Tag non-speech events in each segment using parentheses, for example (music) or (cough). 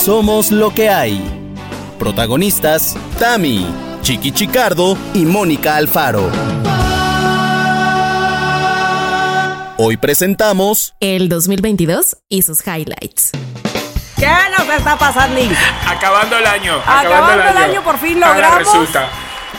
Somos lo que hay. Protagonistas, Tami, Chiqui Chicardo y Mónica Alfaro. Hoy presentamos el 2022 y sus highlights. ¿Qué nos está pasando? Acabando el año. Acabando, el, año. por fin logramos. Resulta.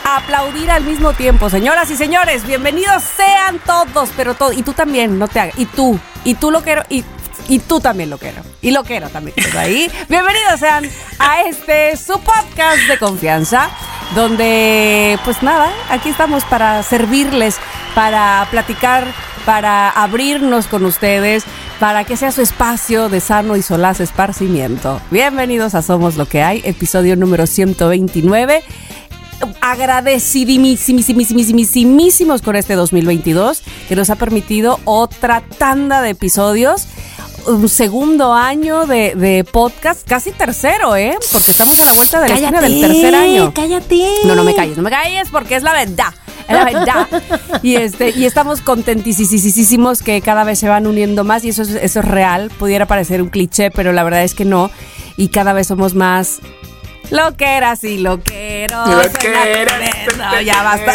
Aplaudir al mismo tiempo, señoras y señores, bienvenidos sean todos, pero todos, y tú también, no te hagas, y tú, y tú lo quiero, y y tú también lo quiero. Y lo quiero también. ahí. (laughs) Bienvenidos sean a este su podcast de confianza. Donde, pues nada, aquí estamos para servirles, para platicar, para abrirnos con ustedes, para que sea su espacio de sano y solaz esparcimiento. Bienvenidos a Somos lo que hay, episodio número 129 agradecidísimos con este 2022 que nos ha permitido otra tanda de episodios un segundo año de, podcast, casi tercero, ¿eh? Porque estamos a la vuelta de la esquina del tercer año. Cállate. No, no me calles, no me calles porque es la verdad. Es la verdad. (laughs) y este, y estamos contentísimos que cada vez se van uniendo más, y eso es, eso es real. Pudiera parecer un cliché, pero la verdad es que no. Y cada vez somos más lo que era, sí, lo que era. Lo que era. ya basta.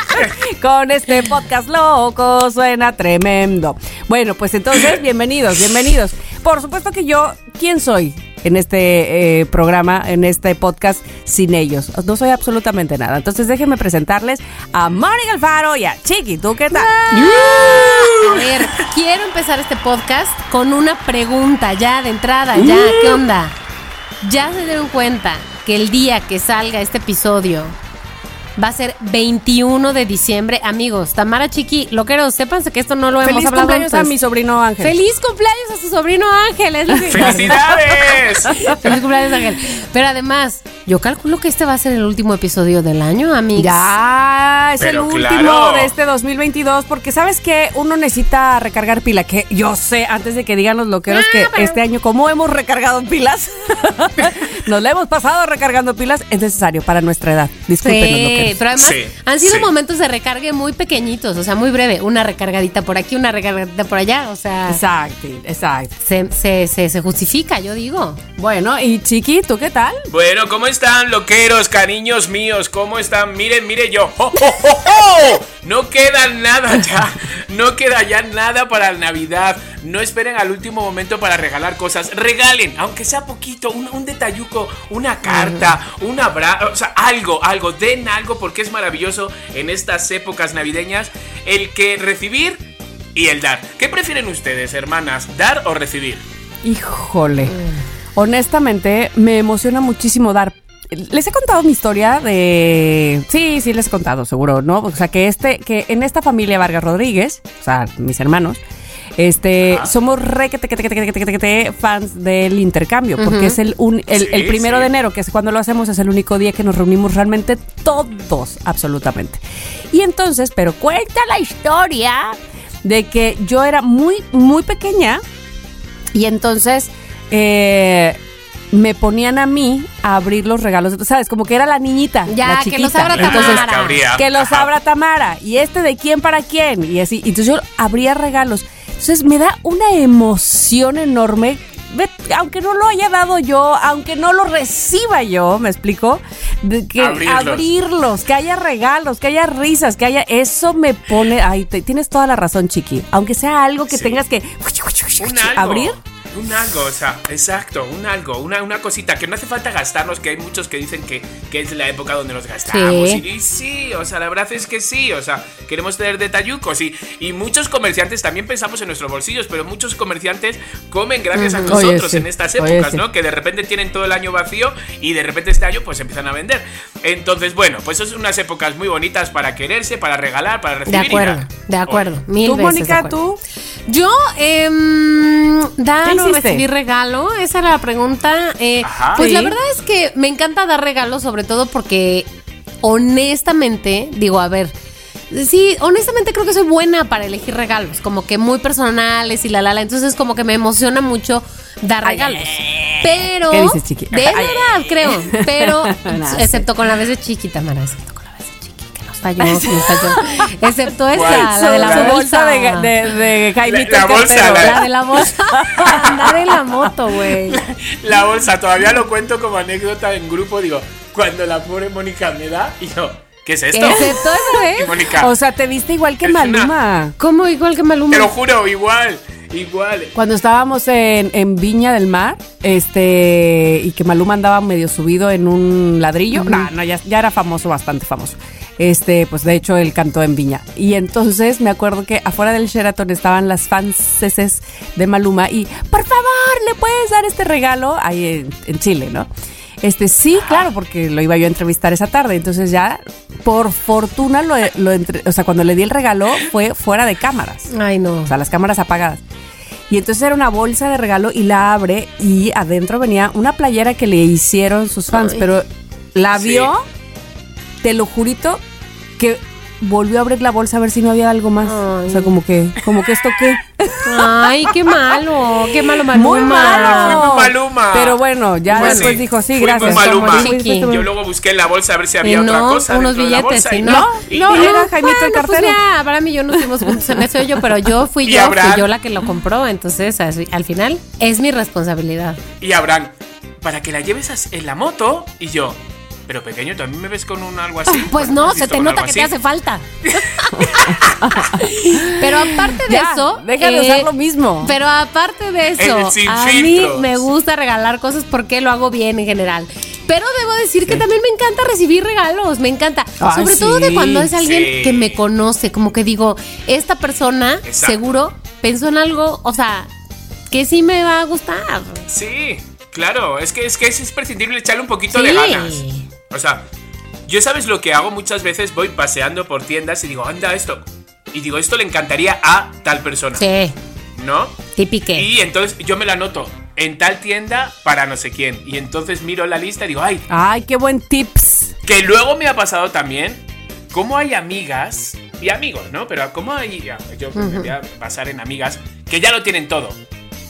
(laughs) Con este podcast loco suena tremendo. Bueno, pues entonces, bienvenidos, bienvenidos. Por supuesto que yo, ¿quién soy? en este eh, programa, en este podcast, sin ellos. No soy absolutamente nada. Entonces déjenme presentarles a Mónica Alfaro y a Chiqui. ¿Tú qué tal? A ver, quiero empezar este podcast con una pregunta ya de entrada, ya, ¿qué onda? ¿Ya se dieron cuenta que el día que salga este episodio Va a ser 21 de diciembre. Amigos, Tamara Chiqui, lo quiero, sépanse que esto no lo hemos hablado Feliz cumpleaños a mi sobrino Ángel. ¡Feliz cumpleaños a su sobrino Ángel! ¡Felicidades! (laughs) ¡Feliz cumpleaños Ángel! Pero además, yo calculo que este va a ser el último episodio del año, amigos. Ya, es el último de este 2022, porque ¿sabes que Uno necesita recargar pila, que yo sé, antes de que digan los loqueros que ah, este año, como hemos recargado pilas, (laughs) nos la hemos pasado recargando pilas, es necesario para nuestra edad. Disculpen pero además han sido momentos de recargue muy pequeñitos, o sea, muy breve. Una recargadita por aquí, una recargadita por allá, o sea. Exacto, exacto. Se, se, justifica, yo digo. Bueno, y Chiqui, ¿tú qué tal? Bueno, ¿cómo están, loqueros, cariños míos? ¿Cómo están? Miren, miren yo. No queda nada ya. No queda ya nada para Navidad. No esperen al último momento para regalar cosas. Regalen, aunque sea poquito, un, detalluco, una carta, un abrazo, o sea, algo, algo. Den algo porque es maravilloso en estas épocas navideñas el que recibir y el dar. ¿Qué prefieren ustedes, hermanas? ¿Dar o recibir? Híjole. Honestamente, me emociona muchísimo dar, les he contado mi historia de. Sí, sí, les he contado, seguro, ¿no? O sea, que este, que en esta familia Vargas Rodríguez, o sea, mis hermanos, este, somos re que fans del intercambio, porque es el, un, el, primero de enero, que es cuando lo hacemos, es el único día que nos reunimos realmente todos, absolutamente. Y entonces, pero cuenta la historia de que yo era muy, muy pequeña y entonces eh, me ponían a mí a abrir los regalos, ¿sabes? Como que era la niñita, ya, la chiquita. que los abra Tamara. que los abra Tamara. Y este de quién para quién. Y así. Entonces yo abría regalos. Entonces me da una emoción enorme aunque no lo haya dado yo, aunque no lo reciba yo, ¿me explico? Que abrirlos. que haya regalos, que haya risas, que haya. Eso me pone. Ay, tienes toda la razón, Chiqui. Aunque sea algo que tengas que abrir. Un algo, o sea, exacto, un algo, una, una cosita que no hace falta gastarnos, que hay muchos que dicen que, que es la época donde nos gastamos. Y, sí, o sea, la verdad es que sí, o sea, queremos tener detallucos y, y muchos comerciantes también pensamos en nuestros bolsillos, pero muchos comerciantes comen gracias a nosotros en estas épocas, ¿no? Que de repente tienen todo el año vacío y de repente este año pues empiezan a vender. Entonces, bueno, pues son unas épocas muy bonitas para quererse, para regalar, para recibir. De acuerdo, de acuerdo. Mil ¿Tú, Mónica, tú? Yo, eh, dan o recibir regalo, esa era la pregunta. Eh, pues la verdad es que me encanta dar regalos, sobre todo porque honestamente, digo, a ver, Sí, honestamente creo que soy buena para elegir regalos, como que muy personales y la la la. Entonces como que me emociona mucho dar regalos. pero ¿Qué dices, chiquita? De verdad, creo. Pero (laughs) excepto con la vez de chiquita, Mara, excepto con falló, me falló. Excepto esa, la de la bolsa. de, de, de Jaimito La- la bolsa, La, la- de la bolsa. (laughs) Andar en la moto, güey. La bolsa, todavía lo cuento como anécdota en grupo. Digo, cuando la pobre Mónica me da, y yo, ¿qué es esto? Excepto esa (laughs) Y vez. Mónica, O sea, te viste igual que Es una- Maluma. ¿Cómo? Igual que Maluma. te lo juro, igual, igual. Cuando estábamos en, en Viña del Mar, este, y que Maluma andaba medio subido en un ladrillo. No, no, ya, ya era famoso, bastante famoso. Este, pues de hecho él cantó en Viña. Y entonces me acuerdo que afuera del Sheraton estaban las fanses de Maluma y, por favor, ¿le puedes dar este regalo? Ahí en, en Chile, ¿no? Este, sí, claro, porque lo iba yo a entrevistar esa tarde. Entonces ya, por fortuna, lo, lo entre- o sea, cuando le di el regalo fue fuera de cámaras. Ay, no. O sea, las cámaras apagadas. Y entonces era una bolsa de regalo y la abre y adentro venía una playera que le hicieron sus fans, Ay. pero la Sí. Te lo jurito, que volvió a abrir la bolsa a ver si no había algo más. Ay. O sea, como que, como que esto qué. Ay, qué malo. Qué malo, Maluma. Muy malo. Fui muy Maluma. Pero bueno, ya Pues después sí, dijo, sí, fui muy gracias. Maluma. Yo luego busqué en la bolsa a ver si Y había otra cosa. unos dentro de la billetes, bolsa y y no. No, y- no, y- era Jaimito el Bueno, pues cartero. ya, Abraham y yo no estuvimos juntos en eso yo, pero yo fui (laughs) yo, Abraham. fui yo la que lo compró, entonces así, al final es mi responsabilidad. Y Abraham, para que la lleves en la moto. Y yo, pero pequeño, ¿tú a mí me ves con un algo así? (laughs) Pues ¿Cuándo no, se te nota que te hace falta. (laughs) (laughs) pero aparte de Ya, eso, deja de eh, usar lo mismo. Pero aparte de eso, a mí me gusta regalar cosas porque lo hago bien en general. Pero debo decir que también me encanta recibir regalos, me encanta. Sobre todo de cuando es alguien sí. que me conoce, como que digo, esta persona Exacto. seguro pensó en algo, o sea, que sí me va a gustar. Sí, claro, es que es que es imprescindible echarle un poquito Sí. de ganas. O sea, yo sabes lo que hago muchas veces, voy paseando por tiendas y digo, anda esto. Y digo, esto le encantaría a tal persona. Sí, ¿No? típique. Y entonces yo me la anoto en tal tienda para no sé quién. Y entonces miro la lista y digo, ay, Ay, qué buen tips. que luego me ha pasado también, como hay amigas y amigos, ¿no? Pero como hay, yo me voy a basar en amigas que ya lo tienen todo.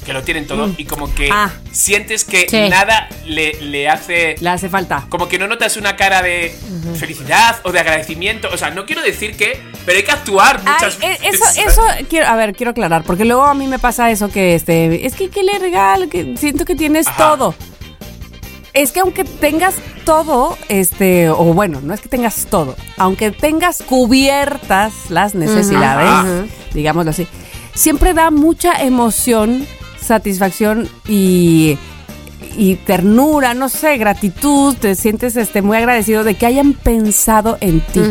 Que lo tienen todo y como que Ah. sientes que Sí. nada le, le hace... Le hace falta. Como que no notas una cara de felicidad o de agradecimiento. O sea, no quiero decir que, pero hay que actuar muchas Ay, eh, veces. eso, (laughs) eso quiero, a ver, quiero aclarar, porque luego a mí me pasa eso que este, es que ¿qué le regalo? Que siento que tienes Ajá. todo. Es que aunque tengas todo, este, o bueno, no es que tengas todo, aunque tengas cubiertas las necesidades, digámoslo así, siempre da mucha emoción, satisfacción y, y ternura, no sé, gratitud, te sientes este, muy agradecido de que hayan pensado en ti.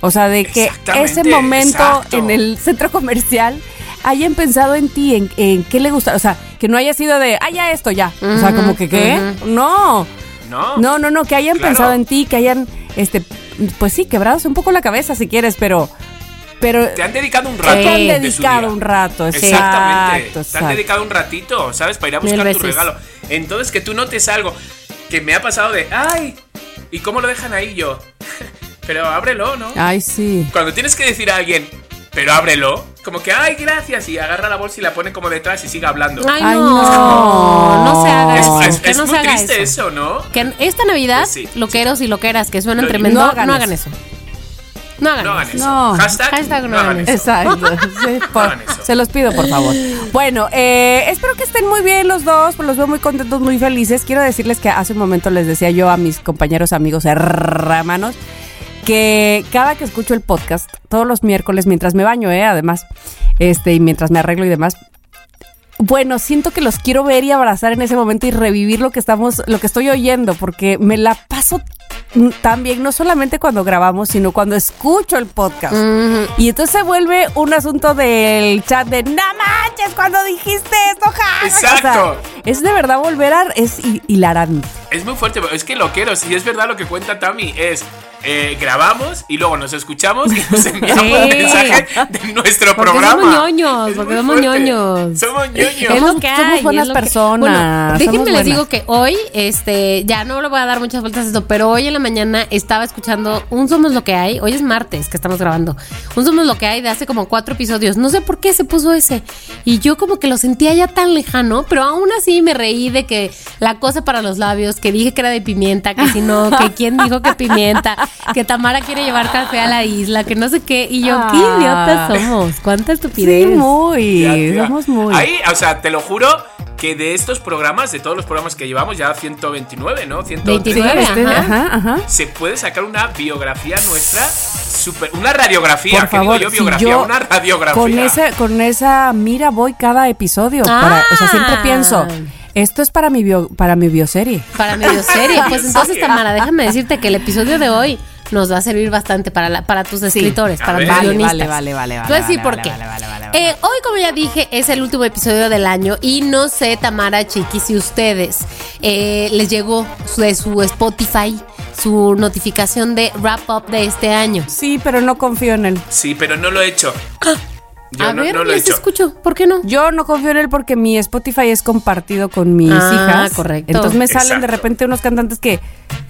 O sea, de que ese momento exacto. en el centro comercial hayan pensado en ti, en, en qué le gusta. O sea, que no haya sido de, ah, ya esto, ya. o sea, como que, ¿qué? No. No. No, no, no, que hayan Claro. pensado en ti, que hayan, este, pues sí, quebrados un poco la cabeza si quieres, pero, pero Te han dedicado un rato. te han de su dedicado día. un rato. Exactamente. Exacto, Te han exacto. dedicado un ratito, ¿sabes? Para ir a buscar tu regalo. Entonces, que tú notes algo que me ha pasado de, ay, ¿y cómo lo dejan ahí yo? (laughs) pero ábrelo, ¿no? Ay, sí. Cuando tienes que decir a alguien, pero ábrelo, como que, ay, gracias, y agarra la bolsa y la pone como detrás y sigue hablando. Ay, no, no. no se haga es eso. es- que es no muy se haga triste eso. eso, ¿no? Que esta Navidad, Pues sí. loqueros y loqueras que suenan Lo- tremendo, no no hagan hagan, eso. No hagan No hagan eso. eso. No. Hashtag, Hashtag no no hagan eso. Exacto. (laughs) sí, por- hagan eso. se los pido, por favor. Bueno, eh, espero que estén muy bien los dos, pues los veo muy contentos, muy felices. Quiero decirles que hace un momento les decía yo a mis compañeros, amigos, hermanos, que cada que escucho el podcast, todos los miércoles, mientras me baño, eh, además, este, y mientras me arreglo y demás, bueno, siento que los quiero ver y abrazar en ese momento y revivir lo que estamos, lo que estoy oyendo, porque me la paso tan bien, no solamente cuando grabamos, sino cuando escucho el podcast. Y entonces se vuelve un asunto del chat de no manches cuando dijiste esto, ja". Exacto. O sea, es de verdad volver a es hi- hilarante. Es muy fuerte, pero es que lo quiero. Si es verdad lo que cuenta Tami, es eh, grabamos y luego nos escuchamos y nos (laughs) enviamos Sí. mensajes de nuestro Porque programa. somos ñoños, Es porque somos fuerte. ñoños. Somos ñoños. Es Somos- lo que somos buenas es lo que- personas, Bueno, somos déjenme les buenas. digo que hoy, este, ya no le voy a dar muchas vueltas a esto, pero hoy en la mañana estaba escuchando un Somos lo que hay. Hoy es martes que estamos grabando. Un Somos lo que hay de hace como cuatro episodios. No sé por qué se puso ese. Y yo como que lo sentía ya tan lejano, pero aún así me reí de que la cosa para los labios, que dije que era de pimienta, que si no, que (laughs) quién dijo que pimienta. (laughs) que Tamara quiere llevar café a la isla, que no sé qué. Y yo, qué idiotas somos. Cuánta estupidez. Sí, muy. Somos muy. Ahí, o sea, te lo juro que de estos programas, de todos los programas que llevamos, ya 129, ¿no? 129, Este, ajá, ajá. Se puede sacar una biografía nuestra, super, una radiografía, Por que favor, digo yo, si biografía, yo una radiografía. Con, ese, con esa mira voy cada episodio. para- o sea, siempre Ah. pienso, esto es para mi, bio, para mi bioserie. Para medio serie. Pues (laughs) entonces, Tamara, déjame decirte que el episodio de hoy nos va a servir bastante para, la, para tus escritores, para tus Vale, guionistas. vale, vale, vale, vale, a decir vale, por vale, qué. vale, vale, vale, Eh, hoy, como ya dije, es el último episodio del año y no sé, Tamara, Chiqui, si ustedes eh, les llegó su- de su Spotify su notificación de wrap up de este año. Sí, pero no confío en él. Sí, pero no lo he hecho. Yo a no, ver, no lo he les hecho. escucho. ¿Por qué no? Yo no confío en él porque mi Spotify es compartido con mis Ah, hijas. correcto. Entonces me salen de repente unos cantantes que,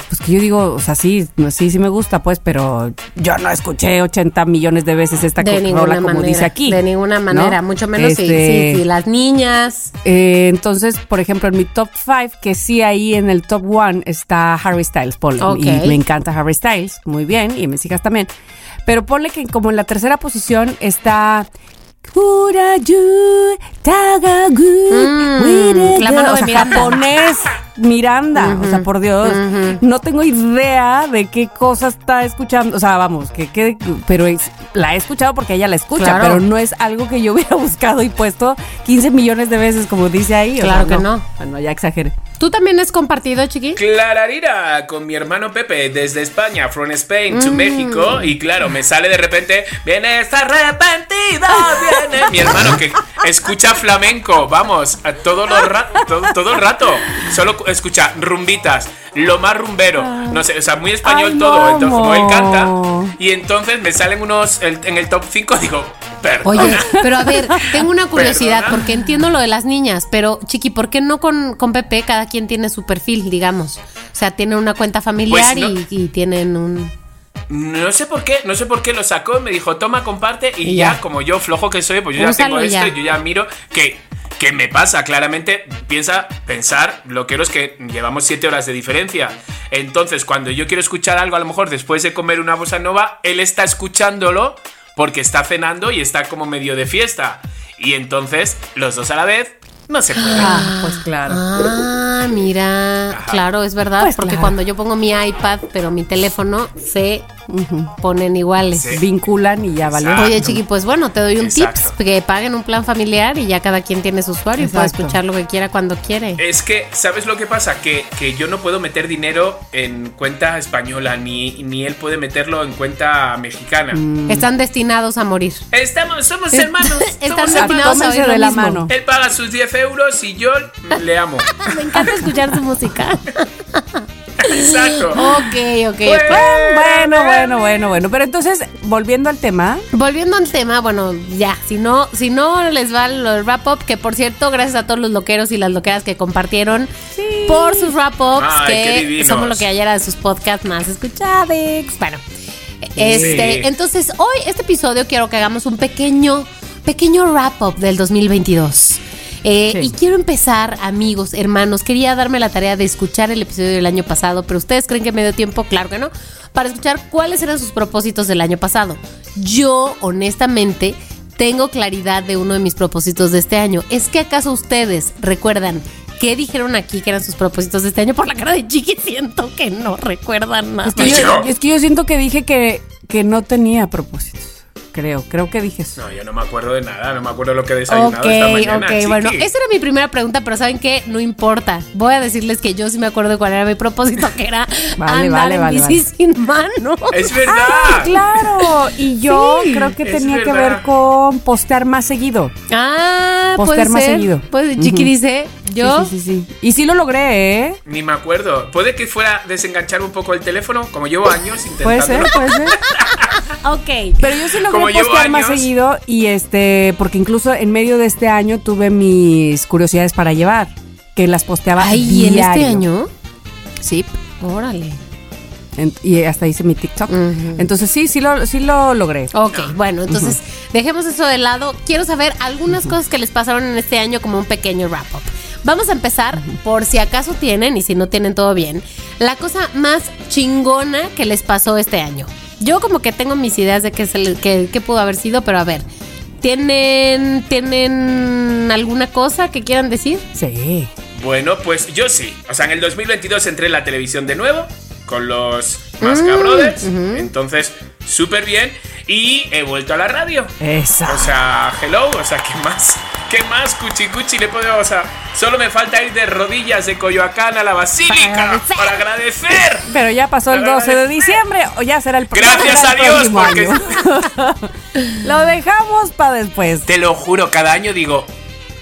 pues que yo digo, o sea, sí, sí, sí me gusta, pues, pero yo no escuché 80 millones de veces esta de co- ninguna rola como manera. dice aquí. De ninguna ¿no? manera, mucho menos si- Este, si, si las niñas. eh, entonces, por ejemplo, en mi top 5, que sí ahí en el top 1 está Harry Styles, ponle. Ok. Y me encanta Harry Styles, muy bien, y mis hijas también. Pero ponle que como en la tercera posición está... Mm, la mano o de sea, Miranda. japonés Miranda, o sea, por Dios, no tengo idea de qué cosa está escuchando, o sea, vamos, que, que- pero es- la he escuchado porque ella la escucha, Claro. pero no es algo que yo (laughs) hubiera buscado y puesto 15 millones de veces, como dice ahí. o Claro sea, que no. Bueno, ya exageré. ¿Tú también has compartido, Chiqui? Clararira con mi hermano Pepe desde España, from Spain Mm. to México. Y claro, me sale de repente, vienes arrepentido, viene. Mi hermano que escucha flamenco, vamos, a todo, los ra- todo, todo el rato. Solo escucha rumbitas, lo más rumbero. No sé, o sea, muy español Ay, todo. Entonces, como él canta. Y entonces me salen unos el- en el top 5, digo, perdón. Oye, pero a ver, (laughs) tengo una curiosidad, Perdona. porque entiendo lo de las niñas, pero Chiqui, ¿por qué no con, con Pepe cada quien tiene su perfil, digamos? O sea, tienen una cuenta familiar Pues no. y, y tienen un... No sé por qué, no sé por qué lo sacó, me dijo, toma, comparte, y, Y ya. ya. como yo flojo que soy, pues yo ya tengo esto, ya. y yo ya miro que, que me pasa, claramente, piensa, pensar, bloqueros que llevamos siete horas de diferencia. Entonces, cuando yo quiero escuchar algo, a lo mejor después de comer una bossa nova, él está escuchándolo porque está cenando y está como medio de fiesta. Y entonces, los dos a la vez, no se puede. Ah, pues claro. Ah, mira, Ajá. claro, es verdad, Pues porque claro. cuando yo pongo mi iPad, pero mi teléfono, se ponen iguales. Sí. Vinculan y ya. Exacto. Oye, Chiqui, pues bueno, te doy un Exacto. tips, que paguen un plan familiar y ya cada quien tiene su usuario y puede Exacto. escuchar lo que quiera cuando quiere. Es que, ¿sabes lo que pasa? Que, que yo no puedo meter dinero en cuenta española, ni, ni él puede meterlo en cuenta mexicana. Están destinados a morir. Estamos, somos hermanos. (laughs) Están somos destinados hermanos. a lo de la mano. Él paga sus 10 euros y yo le amo. (laughs) Me encanta escuchar su música. Exacto. ok, ok. Pues- Bueno, bueno, bueno, bueno. Pero entonces, volviendo al tema, Volviendo al tema, bueno, ya, si no, si no les va el wrap up, que por cierto, gracias a todos los loqueros y las loqueras que compartieron por sus wrap ups, Ay, que somos lo que ayer de sus podcasts más escuchados. Bueno, este, entonces hoy, este episodio, quiero que hagamos un pequeño, pequeño wrap up del 2022. Eh, Sí. Y quiero empezar, amigos, hermanos. Quería darme la tarea de escuchar el episodio del año pasado, pero ustedes creen que me dio tiempo, claro que no, para escuchar cuáles eran sus propósitos del año pasado. Yo, honestamente, tengo claridad de uno de mis propósitos de este año. ¿Es que acaso ustedes recuerdan qué dijeron aquí que eran sus propósitos de este año? Por la cara de Chiqui (laughs) siento que no recuerdan nada. es que, yo, Yo. es que yo siento que dije que, que no tenía propósitos. Creo, creo que dije eso. No, yo no me acuerdo de nada, no me acuerdo lo que he desayunado Ok, esta mañana. ok, chiqui. bueno, esa era mi primera pregunta, pero ¿saben qué? No importa. Voy a decirles que yo sí me acuerdo de cuál era mi propósito, que era (laughs) Vale, andar vale, en vale, bici vale. sin mano. (laughs) Es verdad. Ah, claro. Y yo Sí, creo que tenía que verdad. ver con postear más seguido. Ah, puede Postear más ser. seguido. Pues Chiqui Ujú. dice, yo... Sí, sí, sí, sí. Y sí lo logré, ¿eh? Ni me acuerdo. Puede que fuera desenganchar un poco el teléfono, como llevo años Puede ser, intentándolo. puede ser. (laughs) (laughs) Ok. Pero yo sí logré postear más seguido y este, porque incluso en medio de este año tuve mis curiosidades para llevar, que las posteaba Ay, ¿en este diario. año? Sí. Órale. En- y hasta hice mi TikTok. Entonces sí, sí lo, sí lo logré. Ok, bueno, entonces dejemos eso de lado. Quiero saber algunas cosas que les pasaron en este año como un pequeño wrap up. Vamos a empezar, por si acaso tienen, y si no tienen todo bien, la cosa más chingona que les pasó este año. Yo como que tengo mis ideas de qué, se qué, qué pudo haber sido, pero a ver, ¿tienen, ¿tienen alguna cosa que quieran decir? Sí. Bueno, pues yo sí. O sea, en el 2022 entré en la televisión de nuevo con los Masca Brothers. Entonces, súper bien. Y he vuelto a la radio. Esa. O sea, hello. O sea, ¿qué más? ¿Qué más, cuchi cuchi? Le o sea, solo me falta ir de rodillas de Coyoacán a la Basílica para agradecer. Pero ya pasó el Para 12 de agradecer. diciembre o ya será el Gracias será a Dios, próximo porque. (laughs) Lo dejamos para después. te lo juro, cada año digo,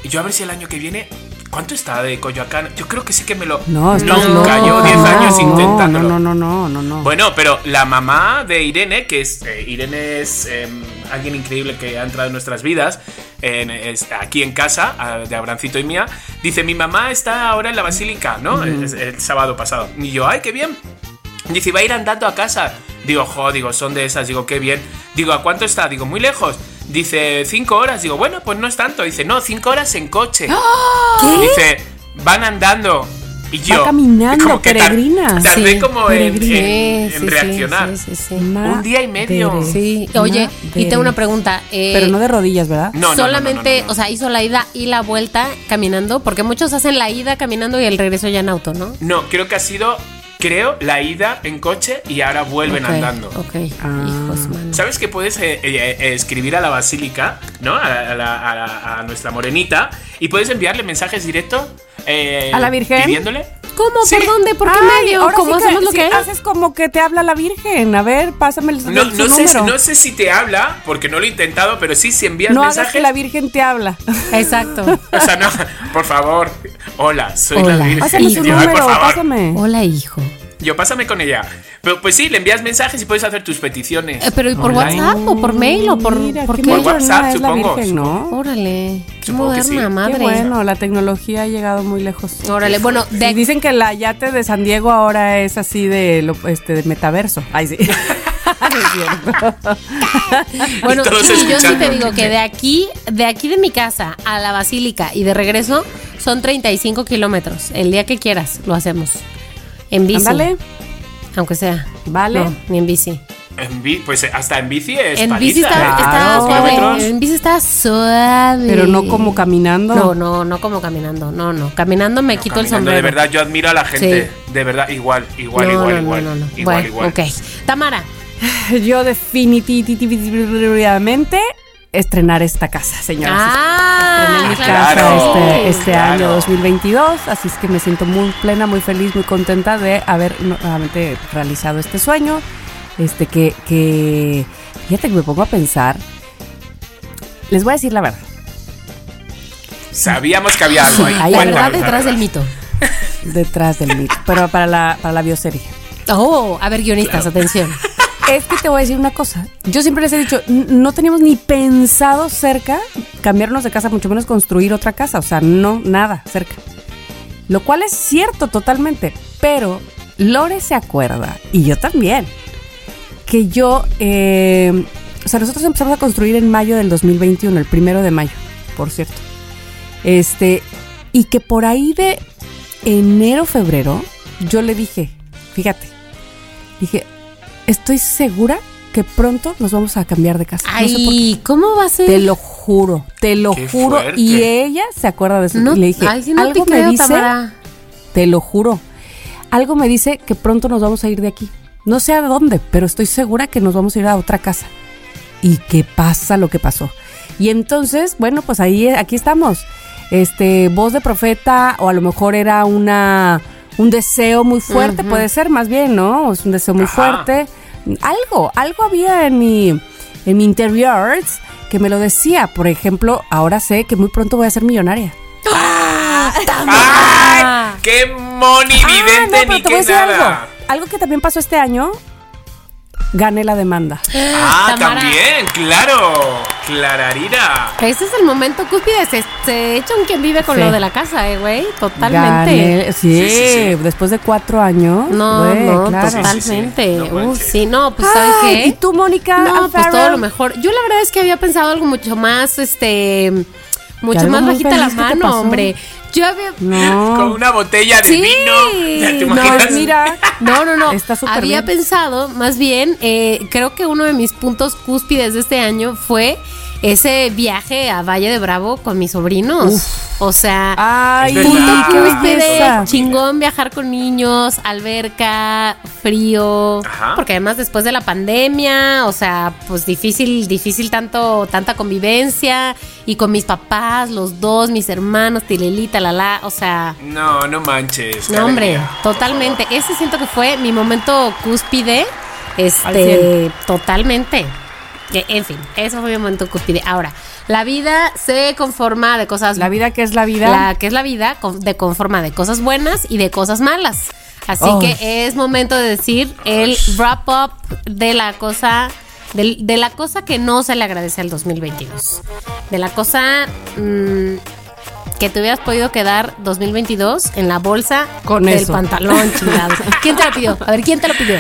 yo a ver si el año que viene. ¿Cuánto está de Coyoacán? Yo creo que sí que me lo. No, estás Nunca, loco. yo 10 años no, intentándolo. No, no, no, no, no, no. Bueno, pero la mamá de Irene, que es eh, Irene es eh, alguien increíble que ha entrado en nuestras vidas, en- es aquí en casa, de Abrancito y mía, dice, mi mamá está ahora en la basílica, ¿no? Es- el, sábado pasado. Y yo, ay, qué bien. Dice, va a ir andando a casa. Digo, jo, digo, son de esas. Digo, qué bien. Digo, ¿a cuánto está? Digo, muy lejos. Dice, cinco horas. Digo, bueno, pues no es tanto. Dice, no, cinco horas en coche. Dice, van andando. Y yo. caminando, como que tar- peregrina. Tardé Sí, como en, peregrina. en- Sí, en sí, reaccionar. sí, sí, sí. Un día y medio. Sí, oye, y tengo una pregunta. eh, Pero no de rodillas, ¿verdad? No, no, no, no, solamente, no, no, no. o sea, hizo la ida y la vuelta caminando, porque muchos hacen la ida caminando y el regreso ya en auto, ¿no? No, creo que ha sido, creo, la ida en coche y ahora vuelven andando. Ok, Ah. hijos, mano. ¿Sabes que puedes eh, eh, eh, escribir a la basílica, ¿no? A, la- a la- a la- a nuestra morenita y puedes enviarle mensajes directos eh, ¿A la Virgen? Pidiéndole. ¿Cómo? Sí. ¿Por dónde? ¿Por qué Ay, medio? ahora ¿Cómo sí que- hacemos lo sí, que es? haces como que te habla la Virgen. A ver, pásame el, No, no, sé, número. no sé si te habla, porque no lo he intentado, pero sí, si envías No hagas mensajes. que la Virgen te habla. Exacto. O sea, no, (laughs) por favor. Hola, soy Hola. la Virgen. Pásame su Y yo, "Ay, número, por favor". pásame. Hola, hijo. Yo pásame con ella. Pero pues sí, le envías mensajes y puedes hacer tus peticiones. Eh, pero ¿y por online. WhatsApp o por mail o por, Mira, por qué WhatsApp, supongo, Virgen, ¿no? Órale, qué Supongo moderna sí. madre. Qué bueno, la tecnología ha llegado muy lejos. Órale, bueno, de dicen que la yate de San Diego ahora es así de, lo- este, de metaverso. Ay, sí. No (laughs) es cierto. Bueno, Todos yo sí te digo que de aquí, de aquí de mi casa a la basílica y de regreso son 35 kilómetros. El día que quieras lo hacemos. En bici. Ándale. Aunque sea. Vale. No, ni en bici. En bi- pues hasta en bici es En paliza, bici está, ¿eh? está Claro. suave. En bici está suave. Pero no como caminando. No, no, no como caminando. No, no. Caminando me No, quito el caminando, sombrero. De verdad, yo admiro a la gente. De verdad, igual, igual, no, igual, no, igual. no, no, no. Igual, bueno, igual. ok. Tamara. (laughs) Yo definitivamente estrenar esta casa, señoras. Ah, Estrené mi claro. casa Claro, este, este claro. año 2022, así es que me siento muy plena, muy feliz, muy contenta de haber nuevamente realizado este sueño. Este que, que fíjate que me pongo a pensar. Les voy a decir la verdad. Sabíamos que había algo ahí. Hay La algo. verdad detrás del mito. detrás del mito, pero para la, para la bioserie. Oh, a ver, guionistas, atención. (laughs) Es que te voy a decir una cosa. Yo siempre les he dicho, no teníamos ni pensado cerca cambiarnos de casa, mucho menos construir otra casa. O sea, no, nada cerca. Lo cual es cierto totalmente. Pero Lore se acuerda, y yo también, que yo, eh, o sea, nosotros empezamos a construir en mayo del 2021, el primero de mayo, por cierto. Este, y que por ahí de enero, febrero, yo le dije, fíjate, dije, estoy segura que pronto nos vamos a cambiar de casa. No sé por qué. Ay, ¿cómo va a ser? Te lo juro, te lo Qué juro. fuerte. Y ella se acuerda de eso. no, y le dije, ay, sí, no algo te me creo, dice, Tamara. te lo juro. Algo me dice que pronto nos vamos a ir de aquí. No sé a dónde, pero estoy segura que nos vamos a ir a otra casa. Y que pasa lo que pasó. Y entonces, bueno, pues ahí, aquí estamos. Este, voz de profeta, o a lo mejor era una un deseo muy fuerte, puede ser más bien, ¿no? Es un deseo muy Ajá. fuerte. Algo, algo había en mi, en mi interior que me lo decía. Por ejemplo, ahora sé que muy pronto voy a ser millonaria. (laughs) ¡Ay! ¡Qué monividente Ah, no, pero ni te voy a qué nada! algo. Algo que también pasó este año, gané la demanda. Ah, Tamara. también, claro. Clararira. Ese es el momento cúspide. Se, se echa un quien vive con Sí. lo de la casa, eh, güey. Totalmente. Gané, sí, Sí, sí, sí. después de cuatro años. No, no, claro. Sí, sí, sí. totalmente. No Uh, sí, no, pues ¿sabes qué? ¿Y tú, Mónica? No, pues todo lo mejor. Yo la verdad es que había pensado algo mucho más, este, mucho más bajita la mano, hombre. Yo había. (laughs) Con una botella de vino. no, mira. No, no, no. Está había pensado, más bien, eh, creo que uno de mis puntos cúspides de este año fue ese viaje a Valle de Bravo con mis sobrinos. O sea, Ay, qué chingón viajar con niños, alberca, frío. Porque además después de la pandemia, o sea, pues difícil, difícil tanto, tanta convivencia. Y con mis papás, los dos, mis hermanos, Tilelita, la la, o sea. No, no manches. No, hombre, totalmente. Ese siento que fue mi momento cúspide. Este, totalmente en fin, eso fue mi momento cúspide. Ahora, la vida se conforma de cosas. La vida que es la vida. La que es la vida, de conforma de cosas buenas y de cosas malas. Así oh. que es momento de decir el wrap up de la cosa. De, la cosa que no se le agradece al 2022. De la cosa mm, que te hubieras podido quedar 2022 en la bolsa Con del pantalón chingado. (laughs) ¿Quién te lo pidió? A ver, ¿quién te lo pidió?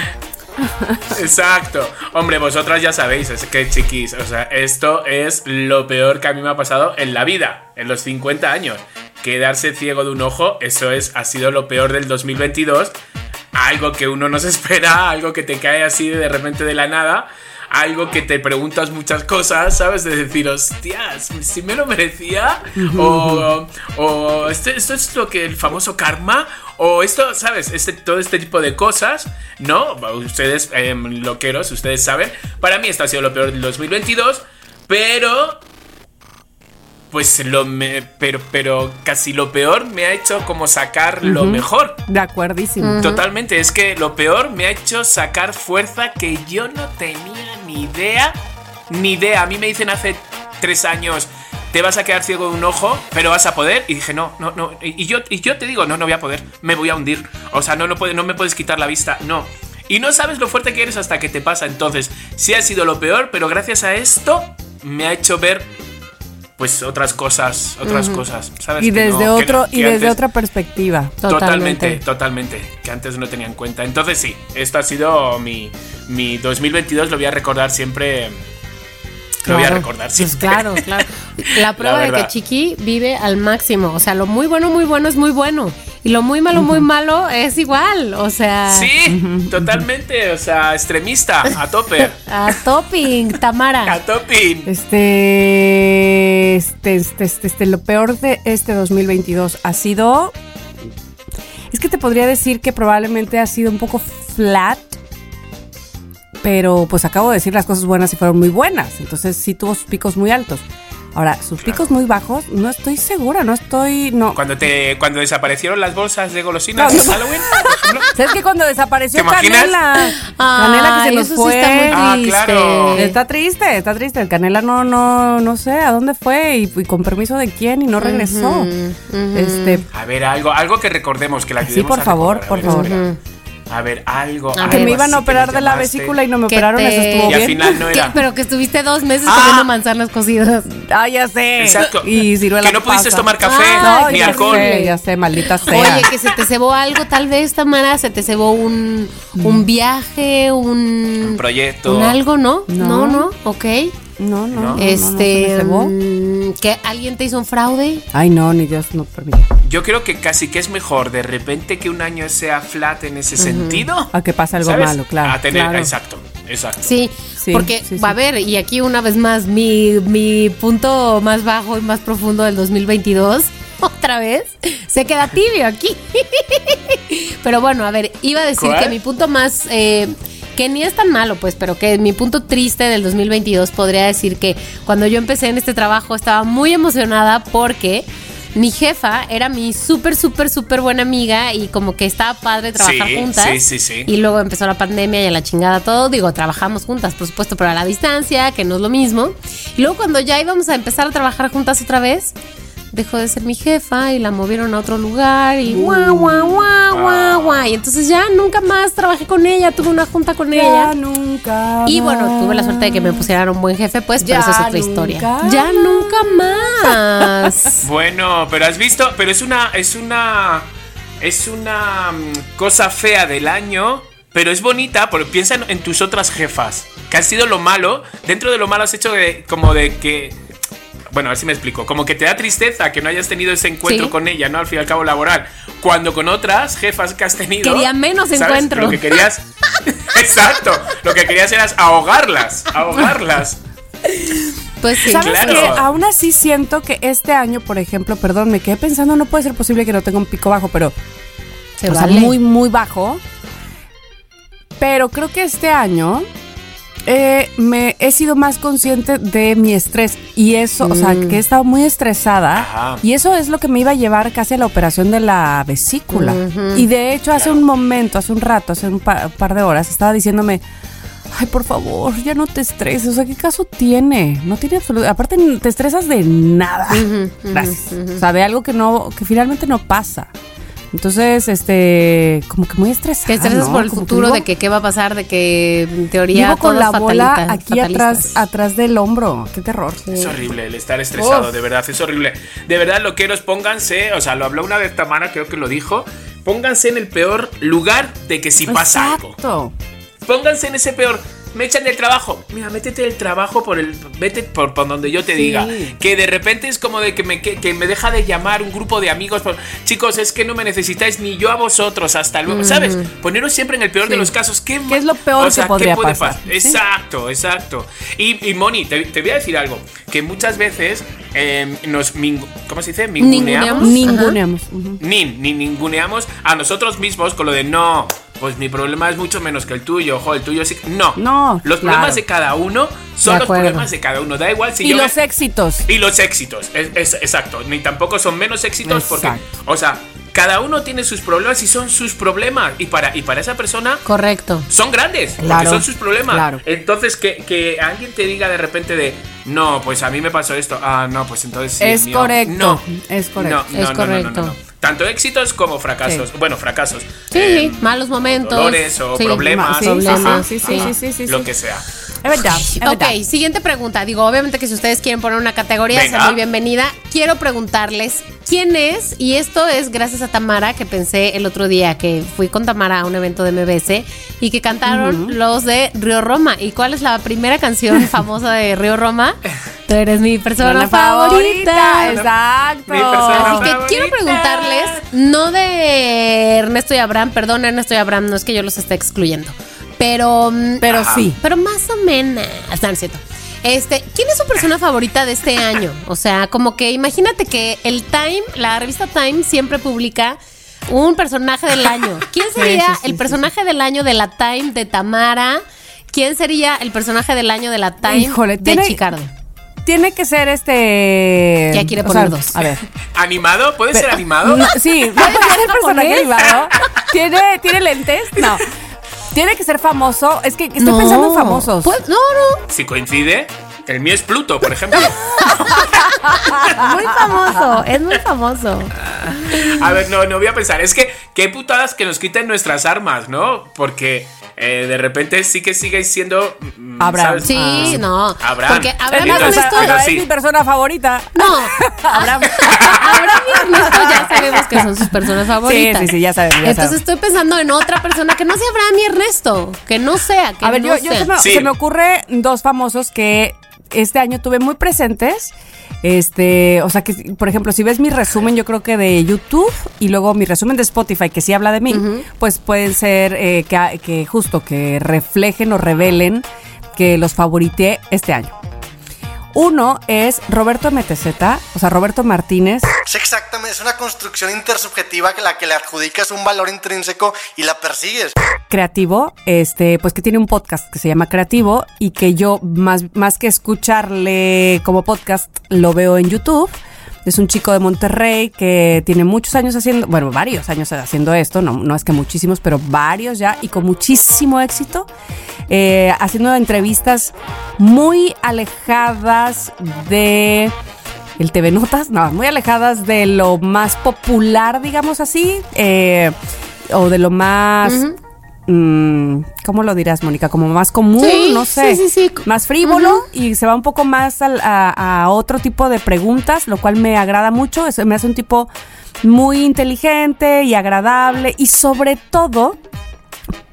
(laughs) Exacto. Hombre, vosotras ya sabéis, es que chiquis, o sea, esto es lo peor que a mí me ha pasado en la vida, en los 50 años. Quedarse ciego de un ojo, eso es, ha sido lo peor del 2022. Algo que uno no se (laughs) espera, algo que te cae así de repente de la nada algo que te preguntas muchas cosas, ¿sabes? De decir, hostias, si me lo merecía, (laughs) o, o esto, esto, es lo que el famoso karma, o esto, ¿sabes? Este, todo este tipo de cosas, ¿no? Ustedes, em, loqueros, ustedes saben, para mí esto ha sido lo peor del 2022, pero pues lo me, pero pero casi lo peor me ha hecho como sacar lo mejor. De acuerdísimo. Totalmente, es que lo peor me ha hecho sacar fuerza que yo no tenía ni idea, ni idea. A mí me dicen hace tres años, te vas a quedar ciego de un ojo, pero vas a poder. Y dije, no, no, no. Y yo, y yo te digo, no, no voy a poder, me voy a hundir. O sea, no, no, puede, no me puedes quitar la vista, no. Y no sabes lo fuerte que eres hasta que te pasa. Entonces, sí ha sido lo peor, pero gracias a esto me ha hecho ver pues otras cosas, otras cosas, ¿sabes? Y desde otro y desde otra perspectiva. Totalmente. totalmente, que antes no tenía en cuenta. Entonces sí, esto ha sido mi mi 2022 lo voy a recordar siempre lo voy a recordar pues siempre. claro, claro. (laughs) La prueba de que Chiqui vive al máximo. O sea, lo muy bueno, muy bueno es muy bueno. Y lo muy malo, muy malo es igual. O sea. Sí, totalmente. O sea, extremista, a tope. (laughs) a topping, Tamara. A topping. Este, este, este, este, este, lo peor de este 2022 ha sido. Es que te podría decir que probablemente ha sido un poco flat pero pues acabo de decir las cosas buenas y fueron muy buenas, entonces sí tuvo sus picos muy altos. Ahora, sus picos muy bajos, no estoy segura, no estoy. No. Cuando te cuando desaparecieron las bolsas de golosinas de Halloween. (laughs) ¿Sabes que cuando desapareció Canela? Canela que se nos fue. Está ah, claro. Está triste, está triste. El Canela no, no, no sé a dónde fue y, con permiso de quién y no regresó. Este. A ver, algo, algo que recordemos que la Sí, por favor, por favor. A ver, algo. que me iban a operar de la vesícula y no me operaron, eso estuvo y al final no era. pero que estuviste dos meses ah. comiendo manzanas cocidas. Ah, ya sé. Exacto. Y ciruelas. Que no pudiste tomar café ni alcohol. ya sé, maldita sea. Oye, que se te cebó algo, tal vez, Tamara, se te cebó un, un mm. viaje, un. Un proyecto. Un algo, ¿no? No, no, no. ok. No, no. Este. Mm, ¿Que alguien te hizo un fraude? Ay, no, ni Dios no permite. Yo creo que casi que es mejor de repente que un año sea flat en ese sentido. A que pase algo malo, claro. A tener, exacto, exacto. Sí, porque va a ver, y aquí una vez más, mi, mi punto más bajo y más profundo del 2022 (laughs) otra vez, se queda tibio aquí. (laughs) Pero bueno, a ver, iba a decir que mi punto más eh, que ni es tan malo, pues, pero que mi punto triste del 2022 podría decir que cuando yo empecé en este trabajo estaba muy emocionada porque mi jefa era mi súper, súper, súper buena amiga y como que estaba padre trabajar juntas. Sí, sí, sí. Y luego empezó la pandemia y a la chingada todo. Digo, trabajamos juntas, por supuesto, pero a la distancia, que no es lo mismo. Y luego cuando ya íbamos a empezar a trabajar juntas otra vez, dejó de ser mi jefa y la movieron a otro lugar y guau, guau, guau, guau, guau. Y entonces ya nunca más trabajé con ella, tuve una junta con ella. nunca. Y bueno, tuve la suerte de que me pusieran un buen jefe, pues, pero esa es otra historia. Ya nunca más. (laughs) bueno, pero has visto, pero es una, es una, es una mm, cosa fea del año. Pero es bonita porque piensa en, tus otras jefas. Que han sido lo malo. Dentro de lo malo has hecho como de que bueno, a ver si me explico, como que te da tristeza que no hayas tenido ese encuentro con ella, ¿no? Al fin y al cabo laboral. Cuando con otras jefas que has tenido... Quería menos encuentro. Lo que querías... (laughs) exacto, lo que querías era ahogarlas, ahogarlas. Pues sí. ¿Sabes claro. que aún así siento que este año, por ejemplo, perdón, me quedé pensando, no puede ser posible que no tenga un pico bajo, pero... o sea, muy, muy bajo. Pero creo que este año eh, me he sido más consciente de mi estrés y eso, o sea, mm. que he estado muy estresada y eso es lo que me iba a llevar casi a la operación de la vesícula. Y de hecho, hace un momento, hace un rato, hace un par de horas, estaba diciéndome, ay, por favor, ya no te estreses, o sea, ¿qué caso tiene? No tiene absoluto, aparte te estresas de nada. Gracias. O sea, de algo que no, que finalmente no pasa. Entonces, este, como que muy estresada. Que estresas por el futuro de que qué va a pasar, de que en teoría vivo con la bola aquí atrás, atrás del hombro. Qué terror. Es horrible el estar estresado, de verdad, es horrible. De verdad, lo loqueros, pónganse, o sea, lo habló una vez Tamara, creo que lo dijo. Pónganse en el peor lugar de que si pasa algo. Pónganse en ese peor me echan del trabajo. Mira, métete del trabajo por el. Vete por, donde yo te diga. Que de repente es como de que me, que, me deja de llamar un grupo de amigos. Chicos, es que no me necesitáis ni yo a vosotros. Hasta luego. ¿Sabes? Poneros siempre en el peor de los casos. ¿Qué, es lo peor que podría pasar? Exacto, exacto. Y, Moni, te, voy a decir algo. Que muchas veces em, nos. ¿Cómo se dice? Ninguneamos. Ninguneamos. Nin, ni ninguneamos a nosotros mismos con lo de no pues mi problema es mucho menos que el tuyo, ojo, el tuyo sí. No, no. Los problemas de cada uno son los problemas de cada uno. Da igual si y los éxitos. Y los éxitos, es, exacto. Ni tampoco son menos éxitos porque, o sea, cada uno tiene sus problemas y son sus problemas. Y para, y para esa persona. Correcto. Son grandes. porque son sus problemas. Entonces, que, que, alguien te diga de repente de. No, pues a mí me pasó esto. Ah, no, pues entonces sí. Es correcto. No. Es correcto. No, es correcto. Tanto éxitos como fracasos. Bueno, fracasos. Sí, eh, malos momentos. Dolores o problemas. Sí, sí, sí, sí, Lo que sea. Es verdad, ok, siguiente pregunta. Digo, obviamente que si ustedes quieren poner una categoría, sea muy bienvenida. Quiero preguntarles quién es, y esto es gracias a Tamara, que pensé el otro día que fui con Tamara a un evento de MBS y que cantaron los de Río Roma. ¿Y cuál es la primera canción (laughs) famosa de Río Roma? Tú eres mi persona favorita. Exacto. Así que quiero preguntarles, no de Ernesto y Abraham, perdón, Ernesto y Abraham, no es que yo los esté excluyendo. Pero. Mm, pero sí. Pero más o menos. Está cierto. Este, ¿quién es su persona favorita de este año? O sea, como que imagínate que el Time, la revista Time siempre publica un personaje del año. (laughs) ¿Quién sería el personaje del año de la Time de Tamara? ¿Quién sería el personaje del año de la Time de Chicardo? Tiene que ser este. Ya quiere poner dos. A ver. (laughs) ¿Animado? ¿Puede ser animado? (laughs) sí, no puede ser personaje animado. ¿Tiene, ¿Tiene lentes? No. Tiene que ser famoso. Es que estoy pensando en famosos. Pues, no, no. Si coincide, el mío es Pluto, por ejemplo. (laughs) muy famoso, es muy famoso. A ver, no, no voy a pensar. Es que qué putadas que nos quiten nuestras armas, ¿no? Porque eh, de repente sí que sigue siendo. Mm, Abraham. Sí, ah. no. Abraham. Porque Abraham es mi persona favorita. No. (laughs) Abraham. Abraham y Ernesto ya sabemos que son sus personas favoritas. Sí, sí, sí, ya sabemos. Entonces estoy pensando en otra persona que no sea Abraham y Ernesto. Que no sea. Que A ver, yo, yo se, me, se me ocurre dos famosos que este año tuve muy presentes. Este, o sea que, por ejemplo, si ves mi resumen, yo creo que de YouTube y luego mi resumen de Spotify, que sí habla de mí, pues pueden ser eh, que, que justo que reflejen o revelen que los favorité este año. Uno es Roberto MTZ, o sea, Roberto Martínez. Sí, exactamente, es una construcción intersubjetiva que la que le adjudicas un valor intrínseco y la persigues. Creativo, este, pues que tiene un podcast que se llama Creativo y que yo más, más que escucharle como podcast lo veo en YouTube. Es un chico de Monterrey que tiene muchos años haciendo, bueno, varios años haciendo esto, no, no es que muchísimos, pero varios ya y con muchísimo éxito, eh, haciendo entrevistas muy alejadas de el TV Notas, no, muy alejadas de lo más popular, digamos así, eh, o de lo más Mm, ¿cómo lo dirás, Mónica? Como más común, no sé, más frívolo y se va un poco más a, otro tipo de preguntas, lo cual me agrada mucho, me hace un tipo muy inteligente y agradable y sobre todo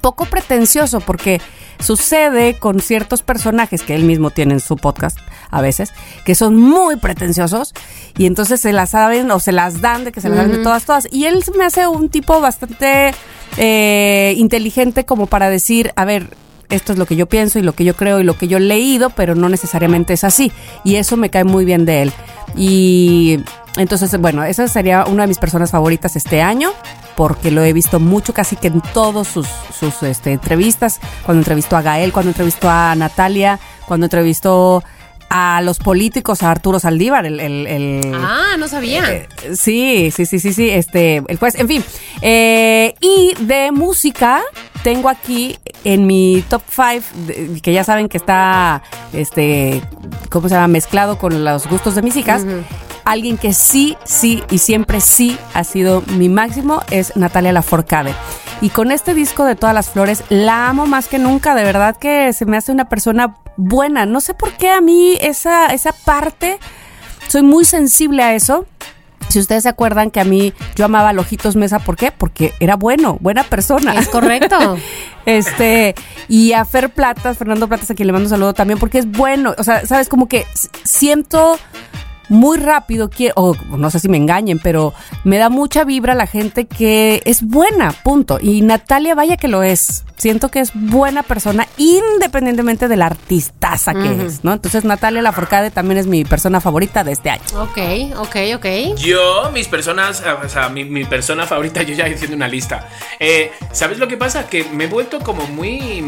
poco pretencioso porque sucede con ciertos personajes que él mismo tiene en su podcast a veces, que son muy pretenciosos y entonces se las saben o se las dan de que se las dan de todas, todas. Y él me hace un tipo bastante eh, inteligente como para decir, a ver, esto es lo que yo pienso y lo que yo creo y lo que yo he leído, pero no necesariamente es así. Y eso me cae muy bien de él. Y entonces, bueno, esa sería una de mis personas favoritas este año, porque lo he visto mucho, casi que en todas sus, sus este, entrevistas, cuando entrevistó a Gael, cuando entrevistó a Natalia, cuando entrevistó a los políticos, a Arturo Saldívar, el... el, ah, no sabía. Eh, sí, sí, sí, sí, sí, este, el juez, en fin. Eh, y de música, tengo aquí en mi top 5, que ya saben que está, este, ¿cómo se llama? Mezclado con los gustos de mis hijas. Alguien que sí, sí y siempre sí ha sido mi máximo es Natalia Laforcade. Y con este disco de Todas las Flores la amo más que nunca, de verdad que se me hace una persona buena. No sé por qué a mí esa, esa parte, soy muy sensible a eso. Si ustedes se acuerdan que a mí yo amaba a Lojitos Mesa, ¿por qué? Porque era bueno, buena persona. Es correcto. (laughs) este, y a Fer Platas, Fernando Platas, a quien le mando un saludo también, porque es bueno. O sea, sabes, como que siento muy rápido, quiero, o no sé si me engañen, pero me da mucha vibra la gente que es buena, punto. Y Natalia, vaya que lo es. Siento que es buena persona independientemente de la artistaza que es, ¿no? Entonces Natalia Laforcade también es mi persona favorita de este año. Ok, ok, ok. Yo, mis personas, o sea, mi, persona favorita, (laughs) yo ya diciendo una lista. Eh, ¿Sabes lo que pasa? Que me he vuelto como muy,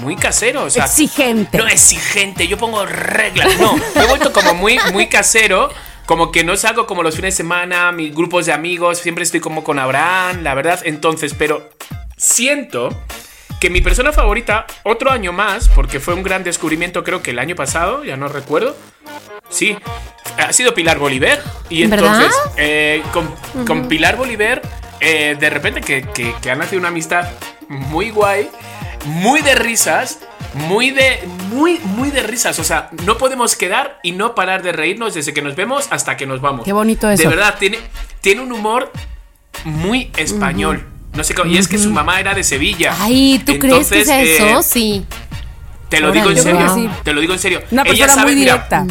muy casero. O sea, exigente. No, exigente, yo pongo reglas. No, me he vuelto como muy, muy casero como que no salgo como los fines de semana, mis grupos de amigos, siempre estoy como con Abraham, la verdad. Entonces, pero siento que mi persona favorita, otro año más, porque fue un gran descubrimiento creo que el año pasado, ya no recuerdo. Sí, ha sido Pilar Bolívar. Y entonces, eh, con, Pilar Bolívar, eh, de repente que, que, que ha nacido una amistad muy guay, muy de risas, muy de, muy, muy de risas. O sea, no podemos quedar y no parar de reírnos desde que nos vemos hasta que nos vamos. Qué bonito eso. De verdad, tiene, tiene un humor muy español. No sé cómo. Y es que su mamá era de Sevilla. Ay, ¿tú crees que es eso? Eh, sí. Te lo digo en serio. Te lo digo en serio. Una persona Ella sabe, muy directa.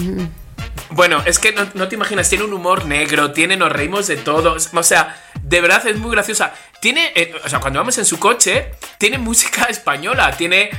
bueno, es que no, te imaginas, tiene un humor negro, tiene, nos reímos de todos. O sea, de verdad es muy graciosa. Tiene, eh, o sea, cuando vamos en su coche, tiene música (laughs) española, tiene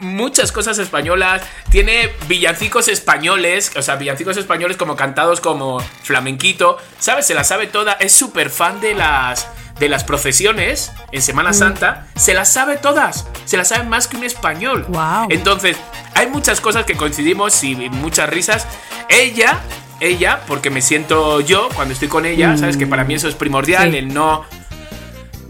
muchas cosas españolas, tiene villancicos españoles, o sea, villancicos españoles como cantados como flamenquito, ¿sabes? Se la sabe toda, es súper fan de las de las procesiones en Semana mm. Santa, se las sabe todas, se las sabe más que un español. Wow. Entonces, hay muchas cosas que coincidimos y muchas risas. Ella, ella, porque me siento yo cuando estoy con ella, ¿sabes? Que para mí eso es primordial, el no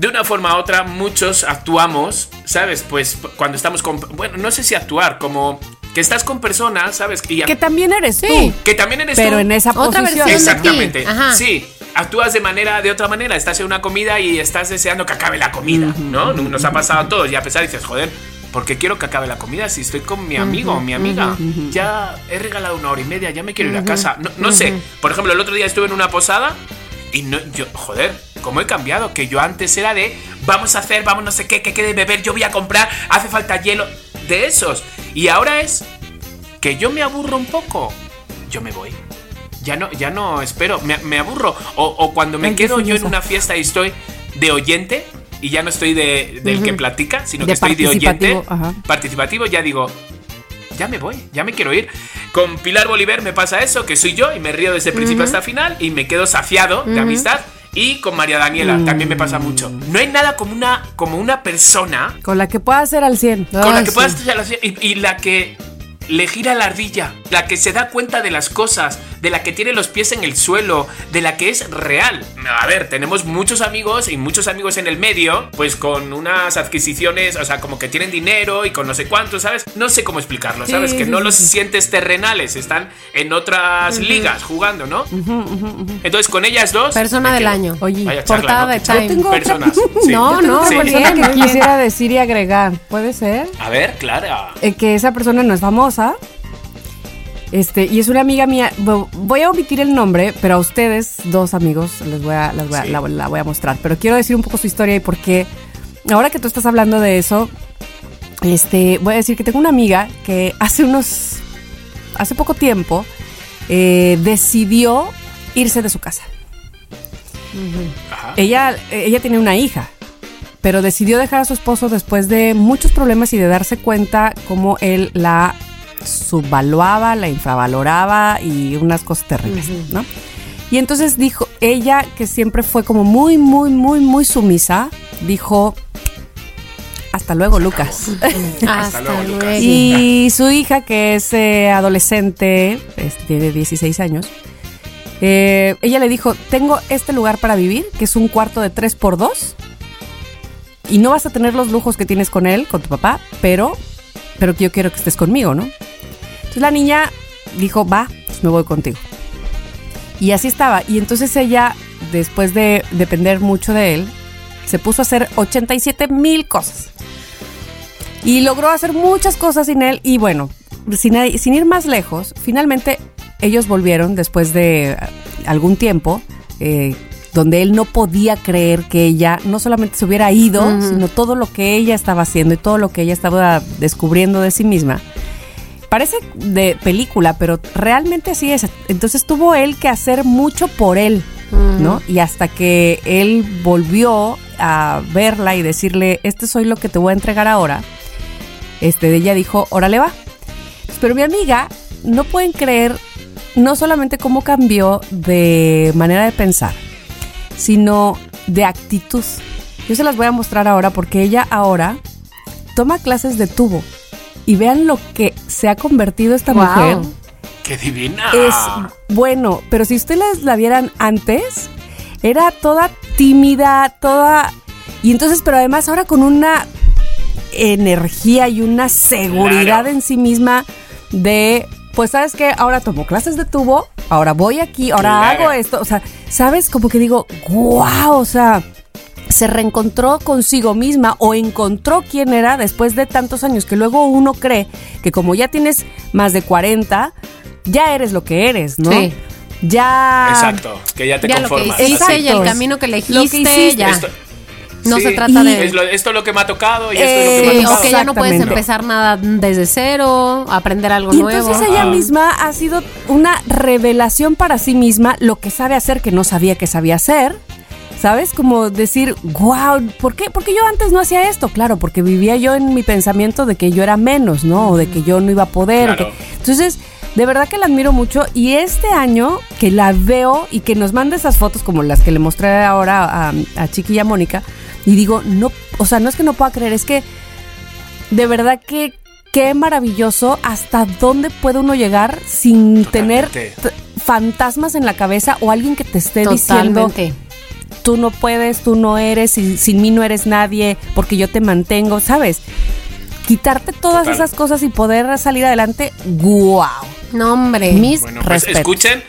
de una forma u otra muchos actuamos, ¿sabes? Pues cuando estamos con... Bueno, no sé si actuar, como que estás con personas, ¿sabes? que también eres tú. Que también eres tú. Pero en esa otra posición. Exactamente. Sí. Actúas de manera, de otra manera. Estás en una comida y estás deseando que acabe la comida, ¿no? Nos ha pasado a todos. Y a pesar dices, joder, ¿por qué quiero que acabe la comida si estoy con mi amigo o mi amiga? Ya he regalado una hora y media, ya me quiero ir a casa. No, no sé. Por ejemplo, el otro día estuve en una posada y no, yo, joder, ¿cómo he cambiado? Que yo antes era de, vamos a hacer, vamos no sé qué, que quede beber, yo voy a comprar, hace falta hielo, de esos. Y ahora es que yo me aburro un poco, yo me voy. Ya no, ya no espero, me, aburro. O, cuando me quedo yo en una fiesta y estoy de oyente, y ya no estoy de, del que platica, sino que estoy de oyente participativo, ya digo, ya me voy, ya me quiero ir. Con Pilar Bolívar me pasa eso, que soy yo y me río desde el principio hasta el final y me quedo saciado de amistad. Y con María Daniela también me pasa mucho. No hay nada como una, como una persona. Con la que pueda ser al 100. Con la que pueda ser al 100. y la que le gira la ardilla, la que se da cuenta de las cosas, de la que tiene los pies en el suelo, de la que es real. A ver, tenemos muchos amigos y muchos amigos en el medio, pues con unas adquisiciones, o sea, como que tienen dinero y con no sé cuánto, ¿sabes? No sé cómo explicarlo, ¿sabes? que no los sientes terrenales, están en otras ligas jugando, ¿no? Entonces, con ellas dos. Persona del año. Oye, portada de Time. tengo Personas. No, no, persona que quisiera decir y agregar. ¿Puede ser? A ver, Clara. Eh, que esa persona no es famosa este, y es una amiga mía, voy a omitir el nombre, pero a ustedes, dos amigos, les voy a, la, voy a mostrar. Pero quiero decir un poco su historia y por qué, ahora que tú estás hablando de eso, Este, voy a decir que tengo una amiga que hace unos, hace poco tiempo, eh, decidió irse de su casa. Ella, ella tiene una hija, pero decidió dejar a su esposo después de muchos problemas y de darse cuenta cómo él la subvaluaba, la infravaloraba y unas cosas terribles, ¿no? Y entonces dijo, ella que siempre fue como muy, muy, muy, muy sumisa, dijo, hasta luego, Lucas. (laughs) Hasta, luego, Y su hija, que es eh, adolescente, tiene 16 años, eh, ella le dijo, tengo este lugar para vivir, que es un cuarto de 3 por 2 y no vas a tener los lujos que tienes con él, con tu papá, pero, pero yo quiero que estés conmigo, ¿no? Entonces la niña dijo, va, pues me voy contigo. Y así estaba. Y entonces ella, después de depender mucho de él, se puso a hacer 87 mil cosas. Y logró hacer muchas cosas sin él. Y bueno, sin, sin ir más lejos, finalmente ellos volvieron después de algún tiempo. Eh, donde él no podía creer que ella no solamente se hubiera ido, sino todo lo que ella estaba haciendo y todo lo que ella estaba descubriendo de sí misma. Parece de película, pero realmente así es. Entonces tuvo él que hacer mucho por él, ¿no? Y hasta que él volvió a verla y decirle, este soy lo que te voy a entregar ahora, este, ella dijo, órale va. Pero mi amiga no pueden creer no solamente cómo cambió de manera de pensar, sino de actitud. Yo se las voy a mostrar ahora porque ella ahora toma clases de tubo y vean lo que se ha convertido esta mujer. ¡Qué divina! Es bueno, pero si ustedes la vieran antes, era toda tímida, toda... Y entonces, pero además ahora con una energía y una seguridad en sí misma de pues sabes que ahora tomo clases de tubo, ahora voy aquí, ahora hago esto, o sea, sabes como que digo, wow, o sea, se reencontró consigo misma o encontró quién era después de tantos años que luego uno cree que como ya tienes más de 40, ya eres lo que eres, ¿no? Sí. Ya. Exacto, que ya te conformas. Lo que y el camino que elegiste, ya. No se trata de. esto es lo que me ha tocado y esto es lo que me ha tocado. O que ya no puedes empezar nada desde cero, aprender algo nuevo. Entonces ella misma ha sido una revelación para sí misma lo que sabe hacer que no sabía que sabía hacer. ¿Sabes? Como decir, wow, ¿por qué? Porque yo antes no hacía esto. Claro, porque vivía yo en mi pensamiento de que yo era menos, ¿no? O de que yo no iba a poder. Entonces, de verdad que la admiro mucho. Y este año que la veo y que nos manda esas fotos como las que le mostré ahora a, a Chiqui y a Mónica, y digo, no, o sea, no es que no pueda creer, es que de verdad que qué maravilloso hasta dónde puede uno llegar sin tener fantasmas en la cabeza o alguien que te esté diciendo tú no puedes, tú no eres, sin, sin, mí no eres nadie, porque yo te mantengo, ¿sabes? Quitarte todas esas cosas y poder salir adelante, ¡guau! No, hombre. Mis bueno, pues escuchen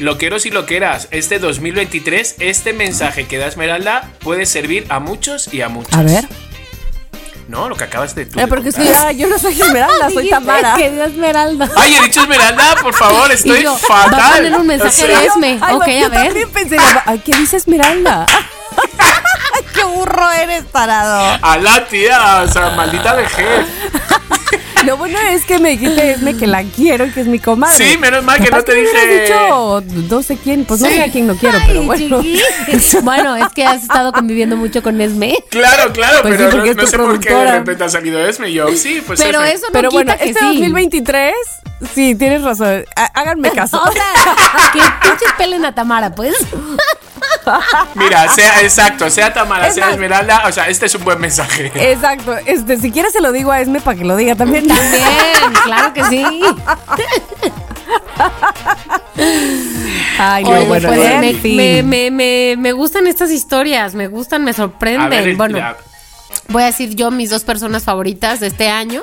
Loqueros y loqueras, este 2023, este mensaje que da Esmeralda puede servir a muchos y a muchos. A ver. No, lo que acabas de tú. Eh, porque yo no soy Esmeralda, soy Tamara. que dio Esmeralda. Ay, he dicho Esmeralda, por favor, estoy fatal. Va a poner un mensaje de Esme. Ay, ok, a ver. Pensé, ¿Qué dice Esmeralda? (laughs) ¡Qué burro eres, tarado! A la tía, o sea, maldita vejez. Lo bueno es que me dijiste Esme que la quiero y que es mi comadre. Sí, menos mal que no te dije. dicho no sé quién, pues no sé a quién no quiero, pero bueno. (laughs) bueno, es que has estado conviviendo mucho con Esme. Claro, claro, pues pero no, sé por qué de repente ha salido Esme. Yo, sí, pues Pero eso no Pero quita bueno, que este 2023, sí, tienes razón. Háganme (laughs) caso. o sea, que pinches pelen a Tamara, pues. (laughs) Mira, sea exacto, sea Tamara, sea Esmeralda, o sea, este es un buen mensaje. Exacto, este, si quieres se lo digo a Esme para que lo diga también. También, claro que sí. Ay, no, bueno, pues, me, me, me, me, gustan estas historias, me gustan, me sorprenden. bueno, voy a decir yo mis dos personas favoritas de este año.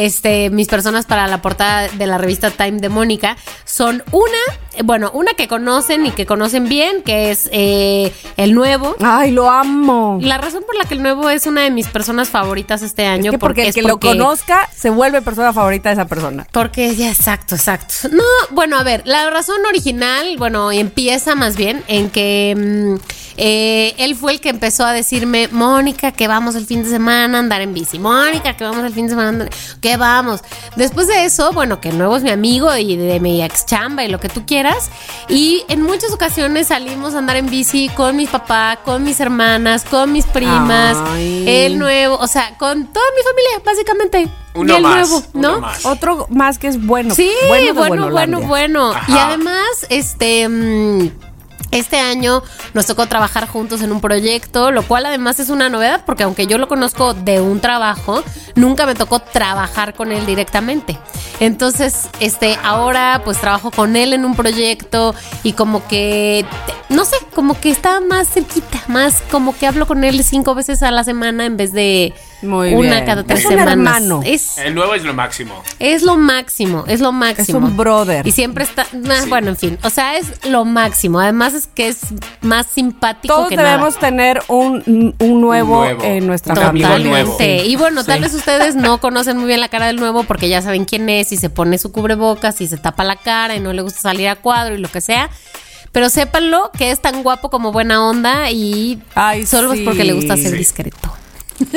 Este, mis personas para la portada de la revista Time de Mónica son una, bueno, una que conocen y que conocen bien, que es eh, el nuevo. Ay, lo amo. La razón por la que el nuevo es una de mis personas favoritas este año. Es que porque, el que lo conozca se vuelve persona favorita de esa persona. Porque, ya, exacto, exacto. No, bueno, a ver, la razón original, bueno, empieza más bien en que mm, eh, él fue el que empezó a decirme, Mónica, que vamos el fin de semana a andar en bici. Mónica, que vamos el fin de semana a andar, que vamos. Después de eso, bueno, que el nuevo es mi amigo y de mi ex chamba y lo que tú quieras. Y en muchas ocasiones salimos a andar en bici con mis papás, con mis hermanas, con mis primas, el nuevo, o sea, con toda mi familia, básicamente. Uno y más, nuevo, uno ¿no? más. Otro más que es bueno. Sí, bueno, bueno, bueno, bueno. Y además, este. mm, Este año nos tocó trabajar juntos en un proyecto, lo cual además es una novedad porque aunque yo lo conozco de un trabajo, nunca me tocó trabajar con él directamente. Entonces, este, ahora pues trabajo con él en un proyecto y como que, no sé, como que está más cerquita, más como que hablo con él cinco veces a la semana en vez de Muy una bien. cada tres Es un semanas. hermano. Es, El nuevo es lo máximo. es lo máximo, es lo máximo. un brother. Y siempre está, nah, Sí. bueno, en fin, o sea, es lo máximo. Además es que es más simpático Todos que debemos nada. tener un, un nuevo, Un nuevo. en nuestra familia. nuevo. Y bueno, tal vez ustedes no conocen muy bien la cara del nuevo porque ya saben quién es y se pone su cubrebocas y se tapa la cara y no le gusta salir a cuadro y lo que sea. Pero sépanlo que es tan guapo como buena onda y Ay, solo sí. es porque le gusta ser Sí. discreto. (laughs)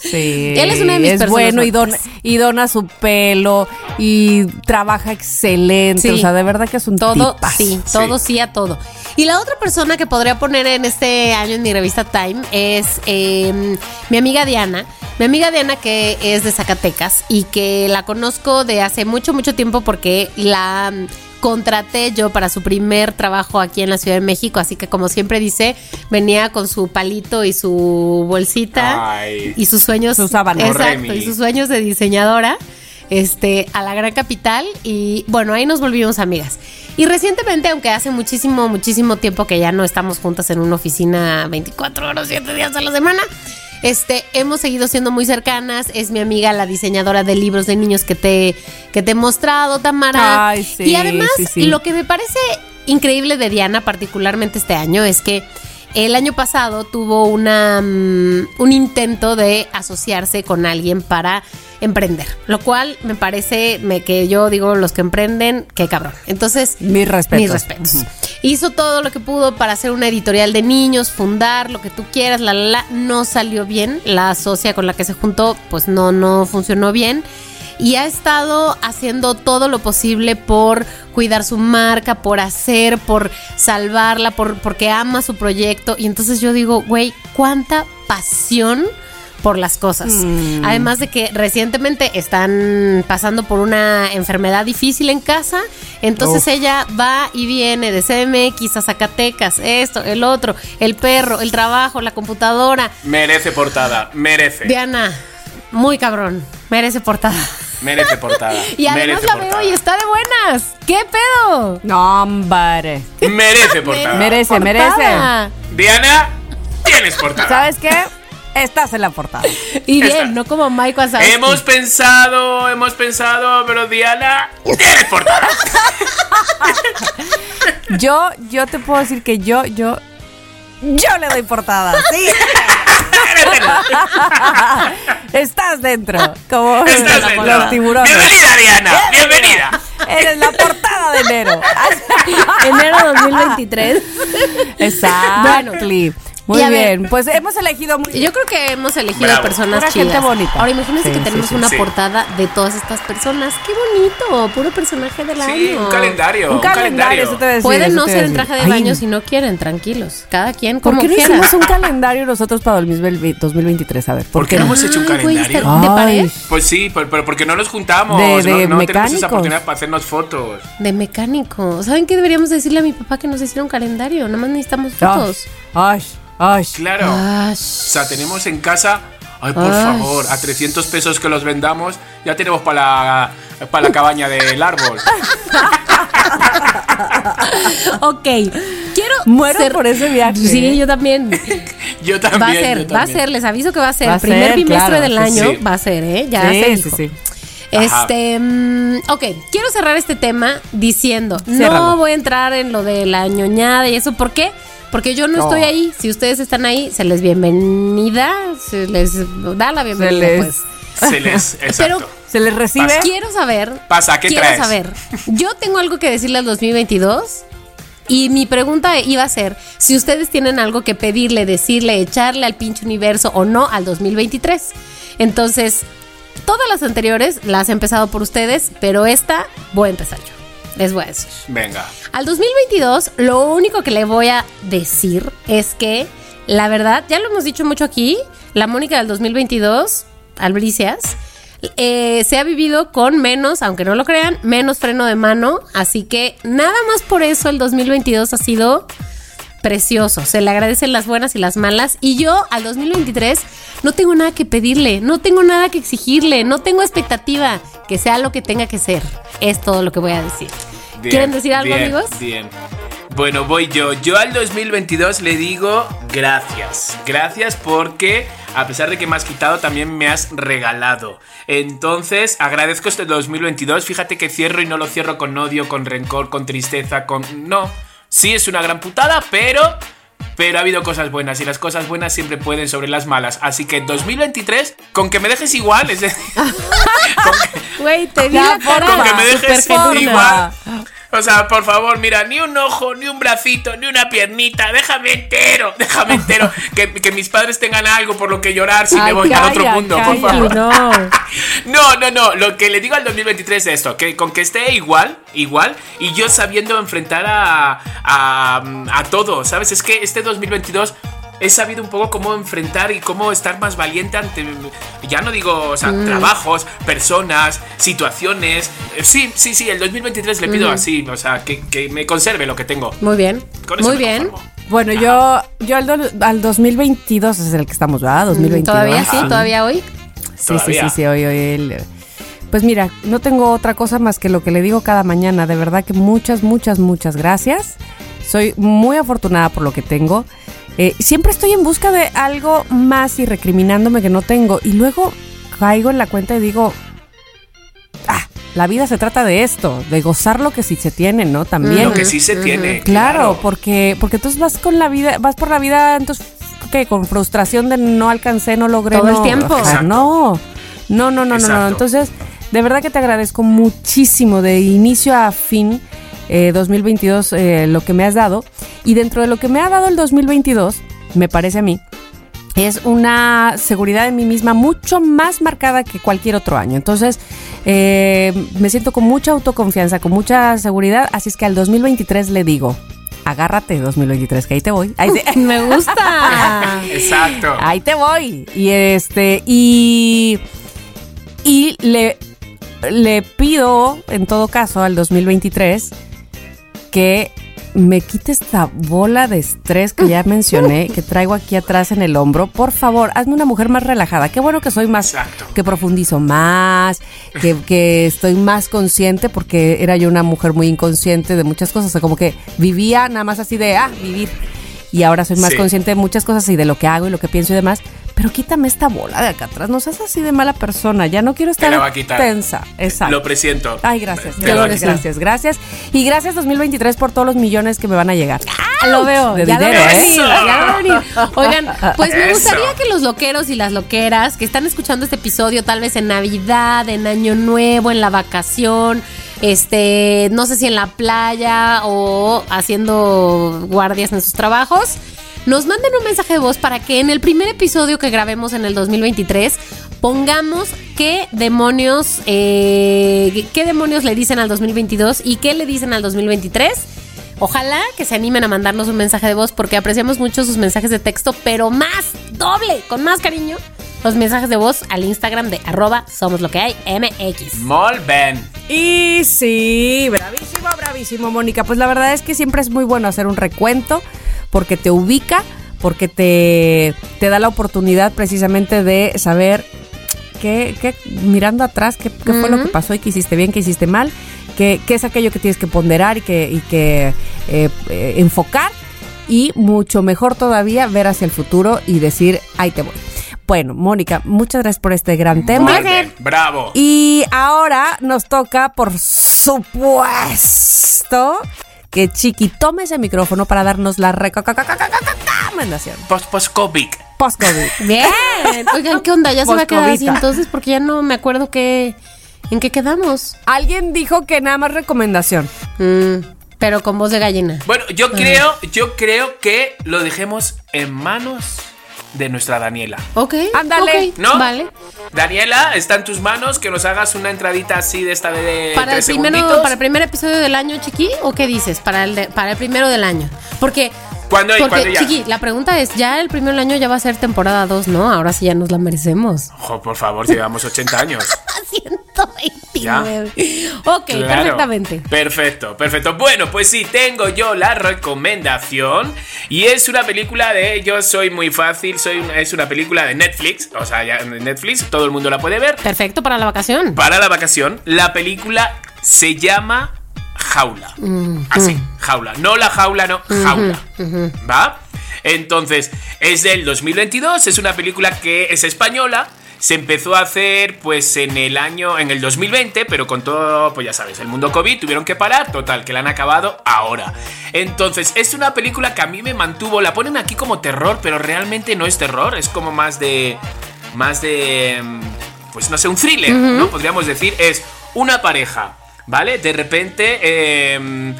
Sí. Él es una de mis personas bueno y dona, y dona su pelo y trabaja excelente. Sí. O sea, de verdad que es un Todo, tipazo. sí, todo sí a todo. Y la otra persona que podría poner en este año en mi revista Time es eh, mi amiga Diana. Mi amiga Diana que es de Zacatecas y que la conozco de hace mucho, mucho tiempo porque la contraté yo para su primer trabajo aquí en la Ciudad de México. Así que como siempre dice, venía con su palito y su bolsita Ay. y sus sueños. Su sábana. Exacto, Remy. y sus sueños de diseñadora este, a la gran capital y bueno, ahí nos volvimos amigas. Y recientemente, aunque hace muchísimo, muchísimo tiempo que ya no estamos juntas en una oficina 24 horas, 7 días a la semana, este, hemos seguido siendo muy cercanas. Es mi amiga, la diseñadora de libros de niños que te, que te he mostrado, Tamara. Ay, sí, y además, sí, sí. lo que me parece increíble de Diana, particularmente este año, es que el año pasado tuvo una, mm, un intento de asociarse con alguien para emprender, lo cual me parece me, que yo digo los que emprenden, qué cabrón. Entonces, Mis respetos. mis respetos. Hizo todo lo que pudo para hacer una editorial de niños, fundar lo que tú quieras, la, la, la. No salió bien. La socia con la que se juntó, pues no, no funcionó bien. Y ha estado haciendo todo lo posible por cuidar su marca, por hacer, por salvarla, por, porque ama su proyecto. Y entonces yo digo, güey, cuánta pasión por las cosas. Mm. Además de que recientemente están pasando por una enfermedad difícil en casa, entonces Uf. ella va y viene de CMX a Zacatecas, esto, el otro, el perro, el trabajo, la computadora. Merece portada, merece. Diana, muy cabrón, merece portada. Merece portada. (laughs) Y además merece la veo portada. y está de buenas. ¿Qué pedo? No, hombre. Merece (laughs) portada. Merece, merece. Diana, tienes portada. ¿Sabes qué? Estás en la portada. Y bien, no como Mike Wazowski. Hemos pensado, hemos pensado, pero Diana, tienes portada. (laughs) Yo, yo te puedo decir que yo, yo, yo le doy portada. (laughs) Sí. Estás dentro. Como Estás los tiburones. Bienvenida, Diana. Bienvenida. Eres la portada de enero. (laughs) Enero 2023. Exacto. Muy ver, bien. Pues hemos elegido muy Yo creo que hemos elegido Bravo. personas Pura gente chidas. bonita. Ahora imagínense Sí, que sí, tenemos sí, una sí. portada de todas estas personas. ¡Qué bonito! Puro personaje del Sí, año. un calendario. Un Un calendario, eso te voy a decir, Pueden eso no ser en traje de Ay, baño si no quieren, tranquilos. Cada quien ¿Por como qué no quiera. hicimos un (laughs) calendario nosotros para el 2023? A ver, ¿por, ¿Por qué no hemos hecho un Ay, calendario? está- ¿De Ay. pared? Pues sí, pero, pero porque no nos juntamos. De- no de no tenemos esa oportunidad para hacernos fotos. De mecánico. ¿Saben qué deberíamos decirle a mi papá que nos hiciera un calendario? Nada más necesitamos fotos. Ay, ay. Claro. O sea, tenemos en casa. Ay, por Ay. favor, a 300 pesos que los vendamos, ya tenemos para la, para la cabaña del árbol. (laughs) ok. Quiero. Muero ser- por ese viaje. Sí, yo también. (laughs) Yo también. Va a ser, va a ser. Les aviso que va a ser. Va primer ser, bimestre claro, del año sí. va a ser, ¿eh? Ya sí, se sí, dijo. sí. Este, mm, ok, quiero cerrar este tema diciendo, no voy a entrar en lo de la ñoñada y eso, ¿por qué? Porque yo no, estoy ahí. Si ustedes están ahí, se les bienvenida, se les da la bienvenida, pues. Se les, (laughs) exacto. se les recibe. Quiero saber. Pasa, ¿qué quiero saber. Yo tengo algo que decirle al 2022. Y mi pregunta iba a ser si ustedes tienen algo que pedirle, decirle, echarle al pinche universo o no al 2023. Entonces, todas las anteriores las he empezado por ustedes, pero esta voy a empezar yo. Les voy a decir. Venga. Al 2022, lo único que le voy a decir es que, la verdad, ya lo hemos dicho mucho aquí, la Mónica del 2022, Albricias, eh, se ha vivido con menos, aunque no lo crean, menos freno de mano. Así que nada más por eso el 2022 ha sido precioso. Se le agradecen las buenas y las malas. Y yo al 2023 no tengo nada que pedirle, no tengo nada que exigirle, no tengo expectativa que sea lo que tenga que ser. Es todo lo que voy a decir. ¿Quieren decir algo, amigos? Bien. Bueno, voy yo. Yo al 2022 le digo gracias. Gracias porque a pesar de que me has quitado, también me has regalado. Entonces, agradezco este 2022. Fíjate que cierro y no lo cierro con odio, con rencor, con tristeza, con... No. Sí es una gran putada, pero pero ha habido cosas buenas y las cosas buenas siempre pueden sobre las malas. Así que 2023, con que me dejes igual, es decir, (laughs) Güey, te di (laughs) la Con que me dejes igual. (laughs) O sea, por favor, mira, ni un ojo, ni un bracito, ni una piernita, déjame entero, (laughs) déjame entero. que, mis padres tengan algo por lo que llorar si me voy a otro mundo, por favor. No. (laughs) no, no, no. Lo que le digo al 2023 es esto: que con que esté igual, igual, y yo sabiendo enfrentar a, a, a todo, ¿sabes? Es que este 2022 he sabido un poco cómo enfrentar y cómo estar más valiente ante, ya no digo, o sea, mm. trabajos, personas, situaciones. Eh, sí, sí, sí, el 2023 le pido así, o sea, que, me conserve lo que tengo. Muy bien. Muy bien. Bueno, yo, yo al, 2022 es el que estamos, ¿verdad? 2022. ¿Todavía sí? ¿Todavía hoy? Sí, sí, sí, sí, hoy, hoy. Pues mira, no tengo otra cosa más que lo que le digo cada mañana. De verdad que muchas, muchas, muchas gracias. Soy muy afortunada por lo que tengo. Eh, siempre estoy en busca de algo más y recriminándome que no tengo. Y luego caigo en la cuenta y digo, ah, la vida se trata de esto, de gozar lo que sí se tiene, ¿no? También. Lo que sí se tiene. Claro, porque porque entonces vas con la vida, vas por la vida, entonces ¿qué? Con frustración de no alcancé, no logré. Todo el tiempo. no, no, no, no, no, no. Entonces, de verdad que te agradezco muchísimo de inicio a fin 2022 eh, eh, lo que me has dado. Y dentro de lo que me ha dado el 2022, me parece a mí, es una seguridad en mí misma mucho más marcada que cualquier otro año. Entonces, eh, me siento con mucha autoconfianza, con mucha seguridad, así es que al 2023 le digo, agárrate 2023, que ahí te voy. (laughs) me gusta. (laughs) Exacto. Ahí te voy. Y este, y, y le, le pido, en todo caso, al 2023, que me quite esta bola de estrés que ya mencioné, (laughs) que traigo aquí atrás en el hombro. Por favor, hazme una mujer más relajada. Qué bueno que soy más, que profundizo más, que, que, estoy más consciente, porque era yo una mujer muy inconsciente de muchas cosas. O sea, como que vivía nada más así de, ah, vivir. Y ahora soy más consciente de muchas cosas y de lo que hago y lo que pienso y demás pero quítame esta bola de acá atrás, no seas así de mala persona, ya no quiero estar tensa. Exacto. Lo presiento. Ay, gracias. Gracias, gracias, gracias. Y gracias 2023 por todos los millones que me van a llegar. Lo veo. De dinero, ¿eh? Oigan, pues me gustaría que los loqueros y las loqueras que están escuchando este episodio, tal vez en Navidad, en Año Nuevo, en la vacación, este, no sé si en la playa o haciendo guardias en sus trabajos, nos manden un mensaje de voz para que en el primer episodio que grabemos en el 2023 pongamos qué demonios, eh, qué demonios le dicen al 2022 y qué le dicen al 2023. Ojalá que se animen a mandarnos un mensaje de voz porque apreciamos mucho sus mensajes de texto, pero más, doble, con más cariño, los mensajes de voz al Instagram de arroba somos lo que hay MX. Y sí, bravísimo, bravísimo, Mónica. Pues la verdad es que siempre es muy bueno hacer un recuento porque te ubica, porque te, te da la oportunidad precisamente de saber qué, qué mirando atrás, qué, fue lo que pasó y qué hiciste bien, qué hiciste mal, qué, qué es aquello que tienes que ponderar y que, y que eh, eh, enfocar y mucho mejor todavía ver hacia el futuro y decir, ahí te voy. Bueno, Mónica, muchas gracias por este gran tema. Bravo. Y ahora nos toca, por supuesto, que Chiqui tome ese micrófono para darnos la recomendación. Post-COVID. Post-COVID. (laughs) Bien. Oigan, ¿qué onda? Ya se va a quedar así entonces porque ya no me acuerdo que, en qué quedamos. Alguien dijo que nada más recomendación. Mm, pero con voz de gallina. Bueno, yo creo, yo creo que lo dejemos en manos de nuestra Daniela. Ok. Ándale. ¿No? Vale. Daniela, está en tus manos que nos hagas una entradita así de esta de Para el, primero, para el primer episodio del año, Chiqui, ¿o qué dices? Para el, de- para el primero del año. Porque, ¿Cuándo, porque cuándo ya? Chiqui, la pregunta es, ya el primero del año ya va a ser temporada 2, ¿no? Ahora sí ya nos la merecemos. Ojo, por favor, llevamos 80 años. (laughs) 129. Ok, Claro. perfectamente. Perfecto, perfecto. Bueno, pues sí, tengo yo la recomendación. Y es una película de Yo soy muy fácil. Soy es una película de Netflix. O sea, ya Netflix, todo el mundo la puede ver. Perfecto para la vacación. Para la vacación, la película se llama Jaula. Así, jaula. No la jaula, no, jaula. ¿Va? Entonces, es del 2022, es una película que es española. Se empezó a hacer pues en el año, en el 2020, pero con todo, pues ya sabes, el mundo COVID tuvieron que parar, total, que la han acabado ahora. Entonces, es una película que a mí me mantuvo, la ponen aquí como terror, pero realmente no es terror, es como más de, más de, mm, pues no sé, un thriller, ¿no? Podríamos decir, es una pareja, ¿vale? De repente... em,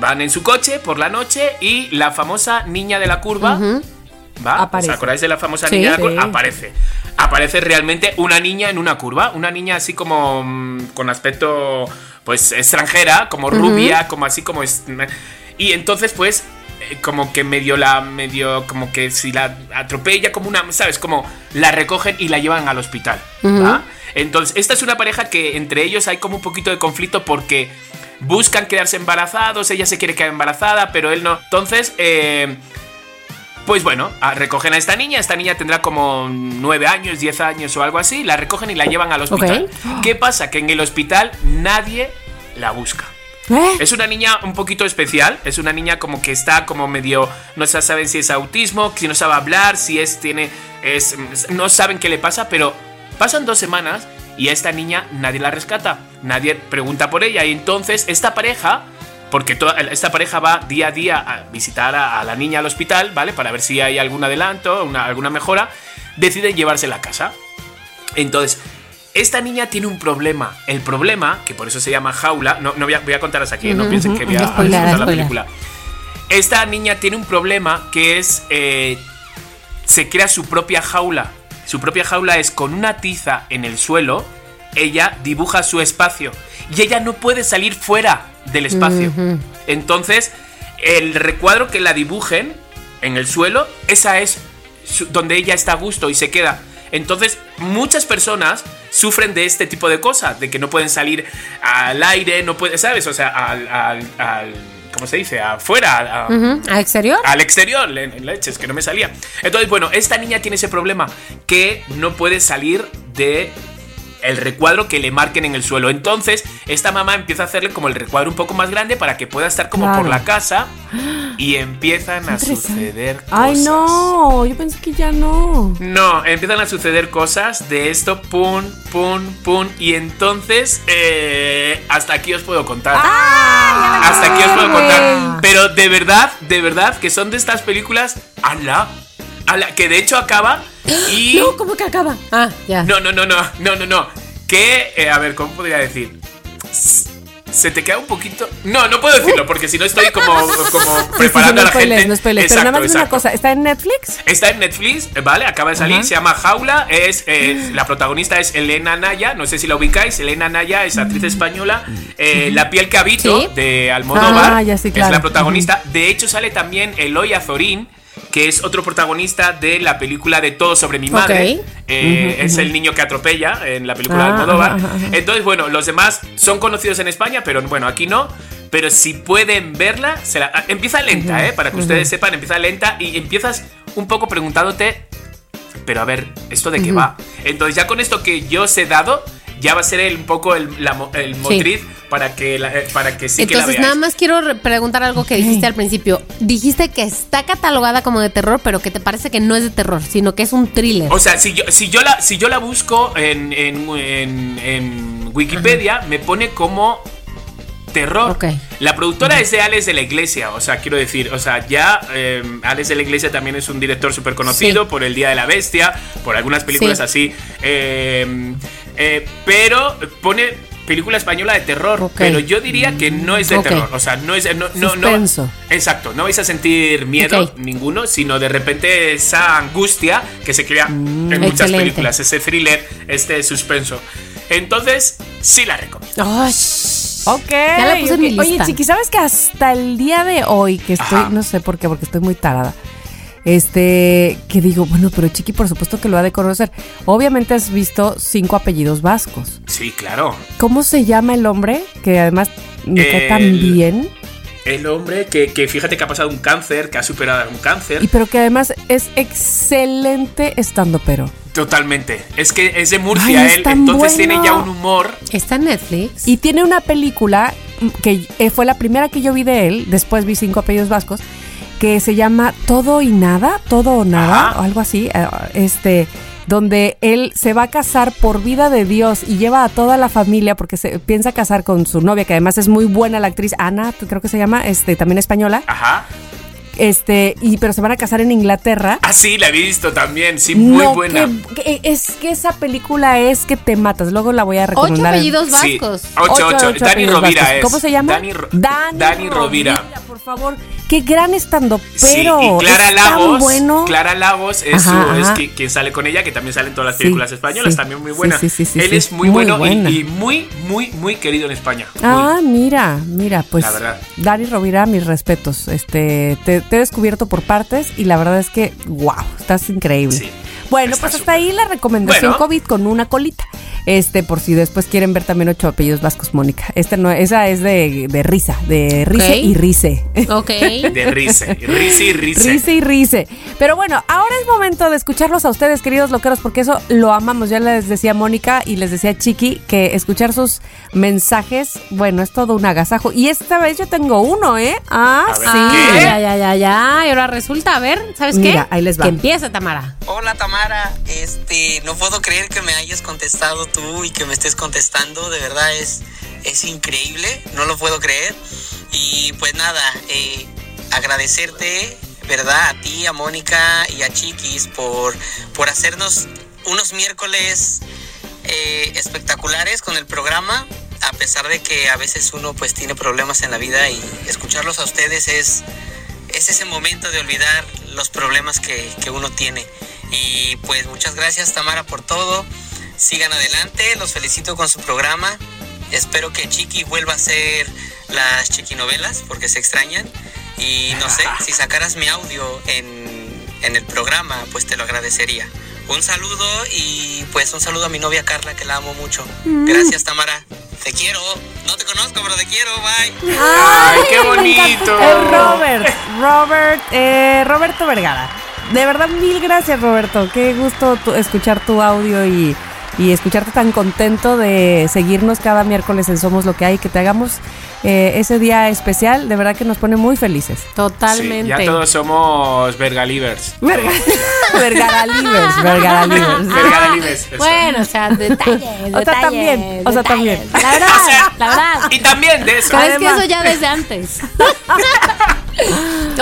Van en su coche por la noche y la famosa niña de la curva ¿Va? Aparece. ¿Os acordáis de la famosa Sí. niña de la curva? Sí. Aparece. Aparece realmente una niña en una curva. Una niña así como mm, con aspecto pues extranjera, como rubia, como así como... Y entonces pues eh, como que medio la... medio como que si la atropella como una... ¿Sabes? Como la recogen y la llevan al hospital. ¿va? Entonces esta es una pareja que entre ellos hay como un poquito de conflicto porque buscan quedarse embarazados, ella se quiere quedar embarazada, pero él no. Entonces... eh, pues bueno, a- recogen a esta niña. Esta niña tendrá como 9 años, 10 años o algo así. La recogen y la llevan al hospital. (gasps) ¿Qué pasa? Que en el hospital nadie la busca. ¿Eh? Es una niña un poquito especial. Es una niña como que está como medio. No se saben si es autismo, si no sabe hablar, si es. tiene. Es, no saben qué le pasa, pero pasan dos semanas y a esta niña nadie la rescata. Nadie pregunta por ella. Y entonces esta pareja. Porque toda, esta pareja va día a día a visitar a, a la niña al hospital, ¿vale? Para ver si hay algún adelanto, una- alguna mejora. Deciden llevársela a casa. Entonces, esta niña tiene un problema. El problema, que por eso se llama jaula, no, no voy, a, voy a contaros aquí, no piensen que voy a, a Spoiler, desglosar la película. Esta niña tiene un problema que es. eh, se crea su propia jaula. Su propia jaula es con una tiza en el suelo. Ella dibuja su espacio. Y ella no puede salir fuera del espacio. Entonces, el recuadro que la dibujen en el suelo, esa es su- donde ella está a gusto y se queda. Entonces, muchas personas sufren de este tipo de cosas, de que no pueden salir al aire, no pueden, ¿sabes? O sea, al, al- al- ¿cómo se dice? Afuera, a-. ¿Al exterior? al exterior, le- leches, que no me salía. Entonces, bueno, esta niña tiene ese problema, que no puede salir de el recuadro que le marquen en el suelo. Entonces, esta mamá empieza a hacerle como el recuadro un poco más grande para que pueda estar como Claro. por la casa y empiezan a suceder cosas. Ay, no, yo pensé que ya no. No, empiezan a suceder cosas de esto, pum, pum, pum. Y entonces, eh, hasta aquí os puedo contar. hasta aquí os puedo contar. Pero de verdad, de verdad, que son de estas películas, ala, ala, que de hecho acaba y... (gasps) No, ¿cómo que acaba? Ah, ya. No, no, no, no, no, no, no. Que, eh, a ver, ¿cómo podría decir? Se te queda un poquito. No, no puedo decirlo porque si no estoy como, (laughs) como preparando no a la spoilers, gente. no spoilers. Pero Exacto, nada más una cosa, ¿está en Netflix? Está en Netflix, ¿vale? Acaba de salir, Ajá. se llama Jaula, es eh, (gasps) la protagonista es Elena Naya, no sé si la ubicáis, Elena Naya es actriz española, eh, La piel que habito Sí. de Almodóvar, Ah, ya sí, es claro. la protagonista, de hecho sale también Eloy Azorín, que es otro protagonista de la película de Todo sobre mi madre, Ok. Eh, es el niño que atropella en la película de Ah, Almodóvar, entonces bueno, los demás son conocidos en España, pero bueno, aquí no. Pero si pueden verla, se la- ah, empieza lenta, ¿eh? Para que ustedes sepan, empieza lenta y empiezas un poco preguntándote, pero a ver, ¿esto de qué va? Entonces ya con esto que yo os he dado, ya va a ser el- un poco el, la el motriz para que, eh, para que sí que Entonces, nada más quiero preguntar algo que dijiste al principio. Dijiste que está catalogada como de terror, pero que te parece que no es de terror, sino que es un thriller. O sea, si yo, si yo, la, si yo la busco en, en, Wikipedia, me pone como terror. La productora es de Alex de la Iglesia, o sea, quiero decir, o sea, ya eh, Alex de la Iglesia también es un director súper conocido por El Día de la Bestia, por algunas películas así. Eh, eh, pero pone película española de terror, pero yo diría que no es de terror, o sea, no es no no, no exacto, no vais a sentir miedo ninguno, sino de repente esa angustia que se crea mm, en muchas películas, ese thriller, este suspenso. Entonces, sí la recomiendo. Ok. Ya la puse en Oye, Chiqui, ¿sabes que hasta el día de hoy, que estoy, no sé por qué, porque estoy muy tarada, este, que digo, bueno, pero Chiqui, por supuesto que lo ha de conocer. Obviamente has visto cinco apellidos vascos. Sí, claro. ¿Cómo se llama el hombre? Que además me cae tan bien. El hombre que, que, fíjate que ha pasado un cáncer, que ha superado un cáncer. Y pero que además es excelente estando pero. Totalmente. Es que es de Murcia él, entonces tiene ya un humor. Está en Netflix. Y tiene una película que eh, fue la primera que yo vi de él, después vi cinco apellidos vascos, que se llama Todo y Nada, Todo o Nada, o algo así, eh, este donde él se va a casar por vida de Dios y lleva a toda la familia porque se piensa casar con su novia, que además es muy buena la actriz Ana, creo que se llama, este también española. Ajá. Este, y pero se van a casar en Inglaterra. Ah, sí, la he visto también, sí, muy buena. es que esa película es que te matas, luego la voy a recomendar. Ocho apellidos vascos. Sí, ocho, ocho, Dani Rovira es. ¿Cómo se llama? Dani, Dani, Dani Rovira. Por favor, qué gran estando, pero sí, y Clara Lagos, bueno. Clara Lagos es, su, es quien sale con ella, que también sale en todas las películas españolas, también muy buena. Él es muy, bueno y, muy, muy, muy querido en España. Ah, mira, mira, pues la verdad. Dani Rovira, mis respetos. Este, te, te he descubierto por partes y la verdad es que, wow, estás increíble. Bueno, pues hasta ahí la recomendación COVID con una colita. Este, por si después quieren ver también ocho apellidos vascos, Mónica. Este no, esa es de, de risa, de rice y rice. Ok. De rice, rice y rice. Rice y rice. Pero bueno, ahora es momento de escucharlos a ustedes, queridos loqueros, porque eso lo amamos. Ya les decía Mónica y les decía Chiqui que escuchar sus mensajes, bueno, es todo un agasajo. Y esta vez yo tengo uno, ¿eh? Ah, sí. Ya, ya, ya, ya. Y ahora resulta, a ver, ¿sabes Mira, qué? ahí les va. Que empieza, Tamara. Hola, Tamara. Este, no puedo creer que me hayas contestado tú y que me estés contestando. De verdad es, es increíble, no lo puedo creer. Y pues nada, eh, agradecerte, ¿verdad? A ti, a Mónica y a Chiquis por, por hacernos unos miércoles eh, espectaculares con el programa. A pesar de que a veces uno pues tiene problemas en la vida y escucharlos a ustedes es, es ese momento de olvidar los problemas que, que uno tiene. Y pues muchas gracias Tamara por todo sigan adelante, los felicito con su programa. Espero que Chiqui vuelva a hacer las chiquinovelas porque se extrañan. Y no sé, (laughs) si sacaras mi audio en, en, el programa, pues te lo agradecería. Un saludo y pues un saludo a mi novia Carla que la amo mucho. Mm. Gracias Tamara. Te quiero. No te conozco, pero te quiero. Bye. Ay, qué bonito. Robert, Robert, eh, Roberto Vergara. De verdad, mil gracias, Roberto. Qué gusto escuchar tu audio y y escucharte tan contento de seguirnos cada miércoles en Somos Lo que hay, que te hagamos eh, ese día especial, de verdad que nos pone muy felices. Totalmente. ya todos somos vergalivers. Verga (laughs) vergalivers, vergalivers. (laughs) Bueno, o sea, detalles, (laughs) O sea, también, o sea, también. La verdad, la verdad. Y también de eso. Sabes que eso ya desde antes.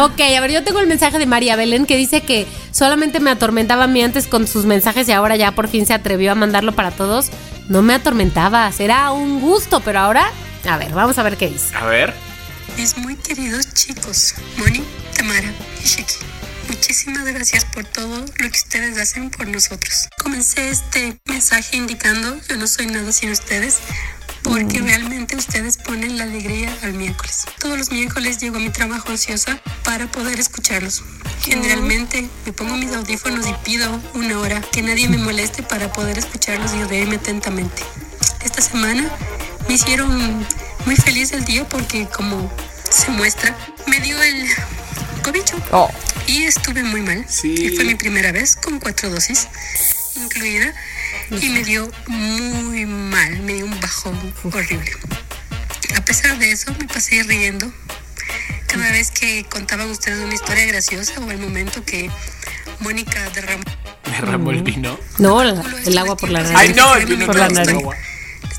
ok, a ver, yo tengo el mensaje de María Belén que dice que solamente me atormentaba a mí antes con sus mensajes y ahora ya por fin se atrevió a mandarlo para todos. No me atormentaba, será un gusto, pero ahora, a ver, vamos a ver qué dice. A ver. Mis muy queridos chicos, Moni, Tamara y Shiki. Muchísimas gracias por todo lo que ustedes hacen por nosotros. Comencé este mensaje indicando, yo no soy nada sin ustedes, porque realmente ustedes ponen la alegría al miércoles. Todos los miércoles llego a mi trabajo ansiosa para poder escucharlos. Generalmente me pongo mis audífonos y pido una hora que nadie me moleste para poder escucharlos y reírme atentamente. Esta semana me hicieron muy feliz el día porque como se muestra, me dio el cobicho oh. y estuve muy mal. Y fue mi primera vez con cuatro dosis incluida y me dio muy mal, me dio un bajón horrible. a pesar de eso, me pasé riendo cada vez que contaban ustedes una historia graciosa o el momento que Mónica derramó. ¿Derramó el vino? No, el agua por la nariz. Ay, no, el vino por la nariz.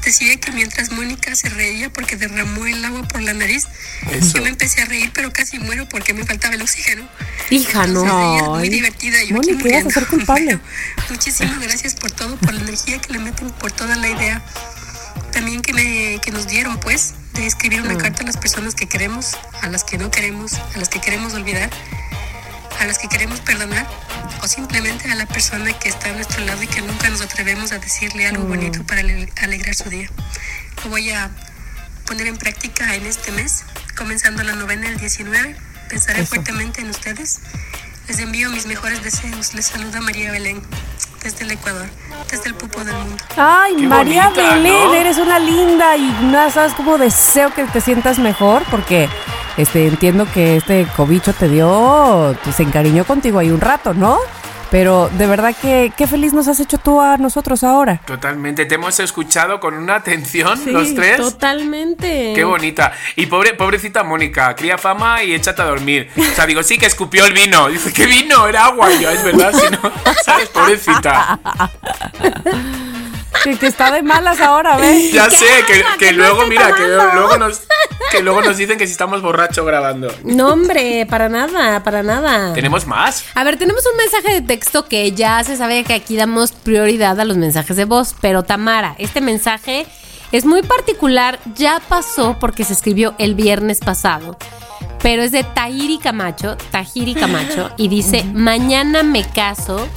Decía que mientras Mónica se reía porque derramó el agua por la nariz, Eso. yo me empecé a reír, pero casi muero porque me faltaba el oxígeno. Hija, no. Entonces, ella es muy divertida. Yo Mónica, ibas a ser culpable. (laughs) Bueno, muchísimas gracias por todo, por la energía que le meten, por toda la idea. También que, me, que nos dieron, pues, de escribir Mm. una carta a las personas que queremos, a las que no queremos, a las que queremos olvidar, a las que queremos perdonar, o simplemente a la persona que está a nuestro lado y que nunca nos atrevemos a decirle algo bonito para ale- alegrar su día. Lo voy a poner en práctica en este mes, comenzando la novena el 19. Pensaré fuertemente en ustedes. Les envío mis mejores deseos. Les saluda María Belén desde el Ecuador, desde el pupo del mundo. Ay, Qué María bonita, Belén, ¿no? eres una linda y no sabes cómo deseo que te sientas mejor porque este entiendo que este cobicho te dio, te- se encariñó contigo ahí un rato, ¿no? Pero de verdad que qué feliz nos has hecho tú a nosotros ahora. Totalmente, te hemos escuchado con una atención Sí, los tres. Totalmente. Qué bonita. Y pobre, pobrecita Mónica, cría fama y échate a dormir. O sea, digo, sí que escupió el vino. Dice, ¿qué vino? Era agua. Y yo, es verdad, si no, (laughs) ¿sabes? Pobrecita. (laughs) Que, que está de malas ahora, ¿ves? Ya sé, que, luego, mira, que luego nos que luego nos dicen que si estamos borrachos grabando. No, hombre, para nada, para nada. ¿Tenemos más? A ver, tenemos un mensaje de texto que ya se sabe que aquí damos prioridad a los mensajes de voz, pero Tamara, este mensaje es muy particular, ya pasó porque se escribió el viernes pasado, pero es de Tahiri Camacho, Tahiri Camacho, y dice, mañana me caso,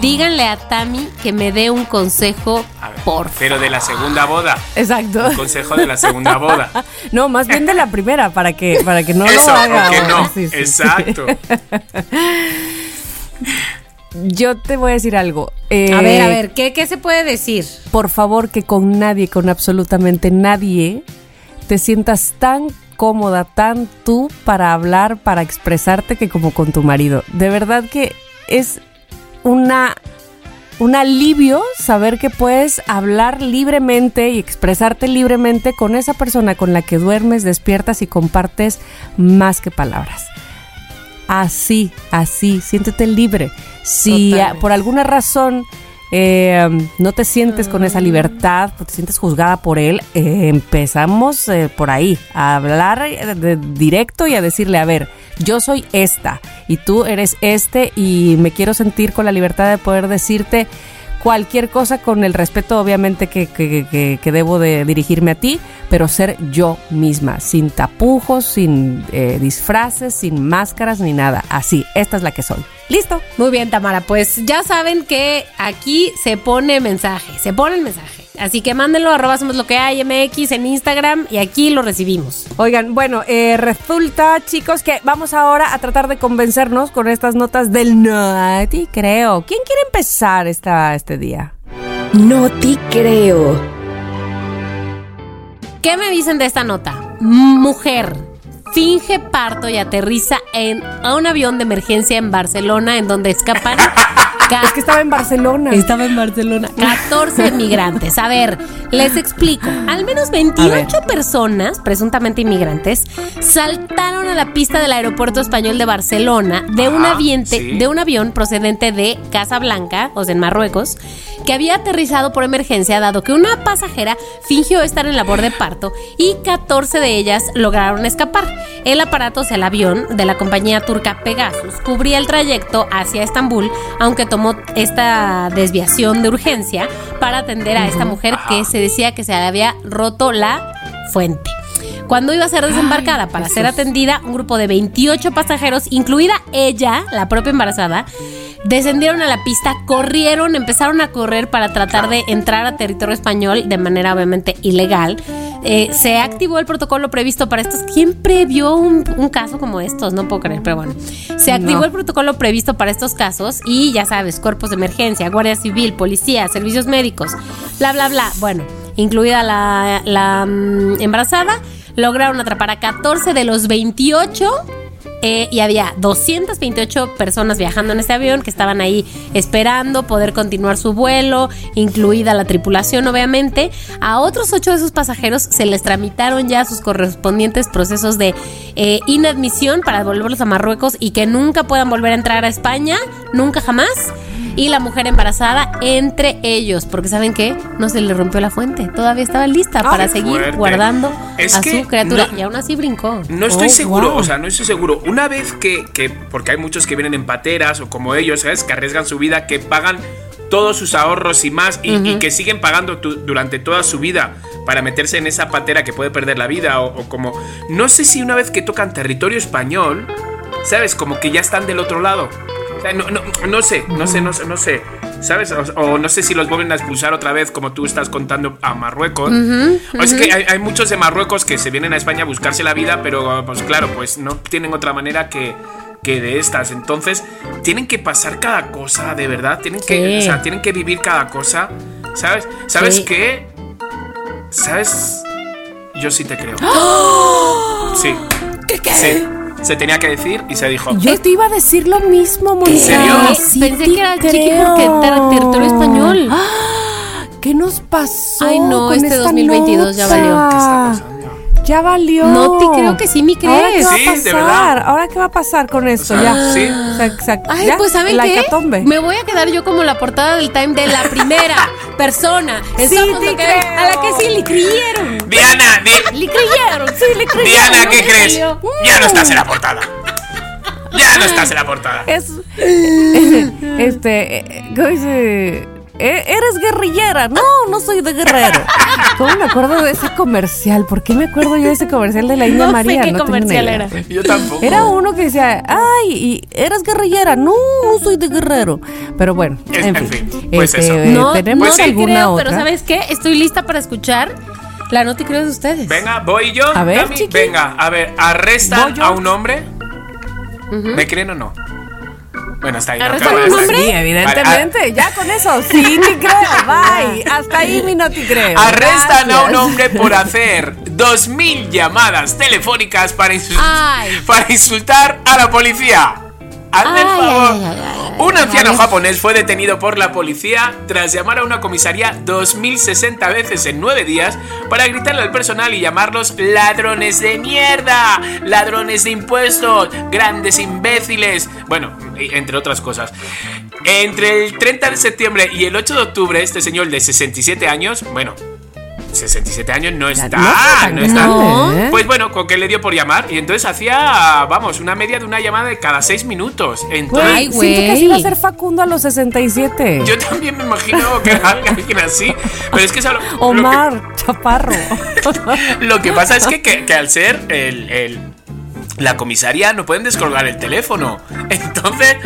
díganle a Tami que me dé un consejo, ver, por pero de la segunda boda. Exacto. Un consejo de la segunda boda. (laughs) No, más bien de la primera para que para que no Eso, lo haga. que no. Sí, sí, sí. Exacto. (laughs) Yo te voy a decir algo. Eh, A ver, a ver, ¿qué, ¿qué se puede decir? por favor que con nadie, con absolutamente nadie, te sientas tan cómoda, tan tú para hablar, para expresarte que como con tu marido. De verdad que es una un alivio saber que puedes hablar libremente y expresarte libremente con esa persona con la que duermes, despiertas y compartes más que palabras. Así, así, siéntete libre. Si Totalmente. por alguna razón eh, no te sientes con esa libertad, te sientes juzgada por él, eh, empezamos eh, por ahí, a hablar eh, de- directo y a decirle, a ver, yo soy esta y tú eres este y me quiero sentir con la libertad de poder decirte cualquier cosa con el respeto obviamente que, que- que- debo de dirigirme a ti, pero ser yo misma, sin tapujos, sin eh, disfraces, sin máscaras ni nada. Así, esta es la que soy. ¿Listo? Muy bien, Tamara. Pues ya saben que aquí se pone mensaje, se pone el mensaje. Así que mándenlo, arroba somos lo que hay, MX en Instagram y aquí lo recibimos. Oigan, bueno, eh, resulta, chicos, que vamos ahora a tratar de convencernos con estas notas del no te creo. ¿Quién quiere empezar esta, este día? No te creo. ¿Qué me dicen de esta nota? Mujer finge parto y aterriza en a un avión de emergencia en Barcelona en donde escapan (laughs) ca- Es que estaba en Barcelona. Estaba en Barcelona. 14 inmigrantes. (laughs) A ver, les explico. Al menos 28 personas, presuntamente inmigrantes, saltaron a la pista del aeropuerto español de Barcelona de un, aviente, sí. de un avión procedente de Casablanca, o sea, en Marruecos, que había aterrizado por emergencia dado que una pasajera fingió estar en labor de parto y 14 de ellas lograron escapar. El aparato, o sea, el avión de la compañía turca Pegasus, cubría el trayecto hacia Estambul, aunque tomó esta desviación de urgencia para atender a esta mujer que se decía que se le había roto la fuente. Cuando iba a ser desembarcada para ser atendida, un grupo de 28 pasajeros, incluida ella, la propia embarazada, descendieron a la pista, corrieron, empezaron a correr para tratar de entrar a territorio español de manera obviamente ilegal. Eh, se activó el protocolo previsto para estos. ¿Quién previó un, un caso como estos? No puedo creer, pero bueno. Se activó No. el protocolo previsto para estos casos y ya sabes, cuerpos de emergencia, guardia civil, policía, servicios médicos, bla, bla, bla. Bueno, incluida la, la, mm, embarazada, lograron atrapar a 14 de los 28 eh, y había 228 personas viajando en este avión que estaban ahí esperando poder continuar su vuelo, incluida la tripulación obviamente. A otros ocho de esos pasajeros se les tramitaron ya sus correspondientes procesos de eh, inadmisión para devolverlos a Marruecos y que nunca puedan volver a entrar a España, nunca jamás y la mujer embarazada entre ellos, porque saben que no se le rompió la fuente, todavía estaba lista para seguir guardando a su criatura y aún así brincó. No estoy oh, seguro, o sea, no estoy seguro. Una vez que, que, porque hay muchos que vienen en pateras o como ellos, ¿sabes? Que arriesgan su vida, que pagan todos sus ahorros y más y, que siguen pagando durante toda su vida para meterse en esa patera que puede perder la vida o, o como no sé si una vez que tocan territorio español, sabes, como que ya están del otro lado. No, no, no, sé, no sé, no sé, no sé. ¿Sabes? O, no sé si los vuelven a expulsar otra vez, como tú estás contando a Marruecos. o es que hay, muchos de Marruecos que se vienen a España a buscarse la vida, pero pues claro, pues no tienen otra manera que, que de estas. Entonces, tienen que pasar cada cosa, de verdad. Tienen que, o sea, tienen que vivir cada cosa. ¿Sabes? ¿Sabes qué? ¿Sabes? Yo sí te creo. ¡Oh! Sí. ¿Qué qué? Sí se tenía que decir y se dijo. Yo te iba a decir lo mismo, Mónica. ¿En serio? Pensé que era chiqui porque territorio español. (gasps) ¿Qué nos pasó? Ay, no, este 2022 ya valió. ¿Qué está pasando? Ya valió. No te creo que sí me crees. ¿Ahora qué va a pasar? ¿Ahora qué va a pasar con esto? ya. Sí. Exacto. Ay, pues ¿saben qué? Me voy a quedar yo como la portada del Time de la primera (laughs) persona. sí, a la que sí le creyeron. Diana, le creyeron, sí, le creyeron. Diana, ¿qué crees? Ya no estás en la portada. Ya no estás en la portada. Es. (laughs) este. Eh, ¿Cómo dice? E-, eres guerrillera. No, no soy de guerrero. (laughs) ¿Cómo me acuerdo de ese comercial? ¿Por qué me acuerdo yo de ese comercial de la India María? Sé qué comercial era. Yo tampoco. Era uno que decía, ay, y eres guerrillera. No, no soy de guerrero. Pero bueno, en, fin. Pues este, eso. ¿Tenemos pues alguna creo, otra? Pero ¿sabes qué? Estoy lista para escuchar la noti creo de ustedes. Venga, voy yo. A ver, Cami? Venga, a ver, arrestan ¿Voy yo? a un hombre. ¿Me creen o no? Bueno, está ahí. no ¿Arrestan creo, a un está hombre? ahí. Sí, evidentemente. Ya con eso, sí te creo. Bye. Hasta ahí mi no te creo. Arrestan a un Gracias. hombre por hacer 2.000 llamadas telefónicas para, insul- Ay. para insultar a la policía. Hazme el Ay, favor. ay, ay, ay, ay. Un anciano japonés fue detenido por la policía tras llamar a una comisaría 2060 veces en 9 días para gritarle al personal y llamarlos ladrones de mierda, ladrones de impuestos, grandes imbéciles. Bueno, entre otras cosas. Entre el 30 de septiembre y el 8 de octubre, este señor de 67 años, bueno, 67 años no está, no está no está. ¿eh? Pues bueno, con que le dio por llamar y entonces hacía, vamos, una media de una llamada de cada 6 minutos. Entonces, Ay, Siento que así güey. va a ser Facundo a los 67. yo también me imagino que (laughs) alguien así. Pero es que, es a lo, lo que- Omar Chaparro. (laughs) Lo que pasa es que, que- que al ser el, el- la comisaría no pueden descolgar el teléfono. Entonces,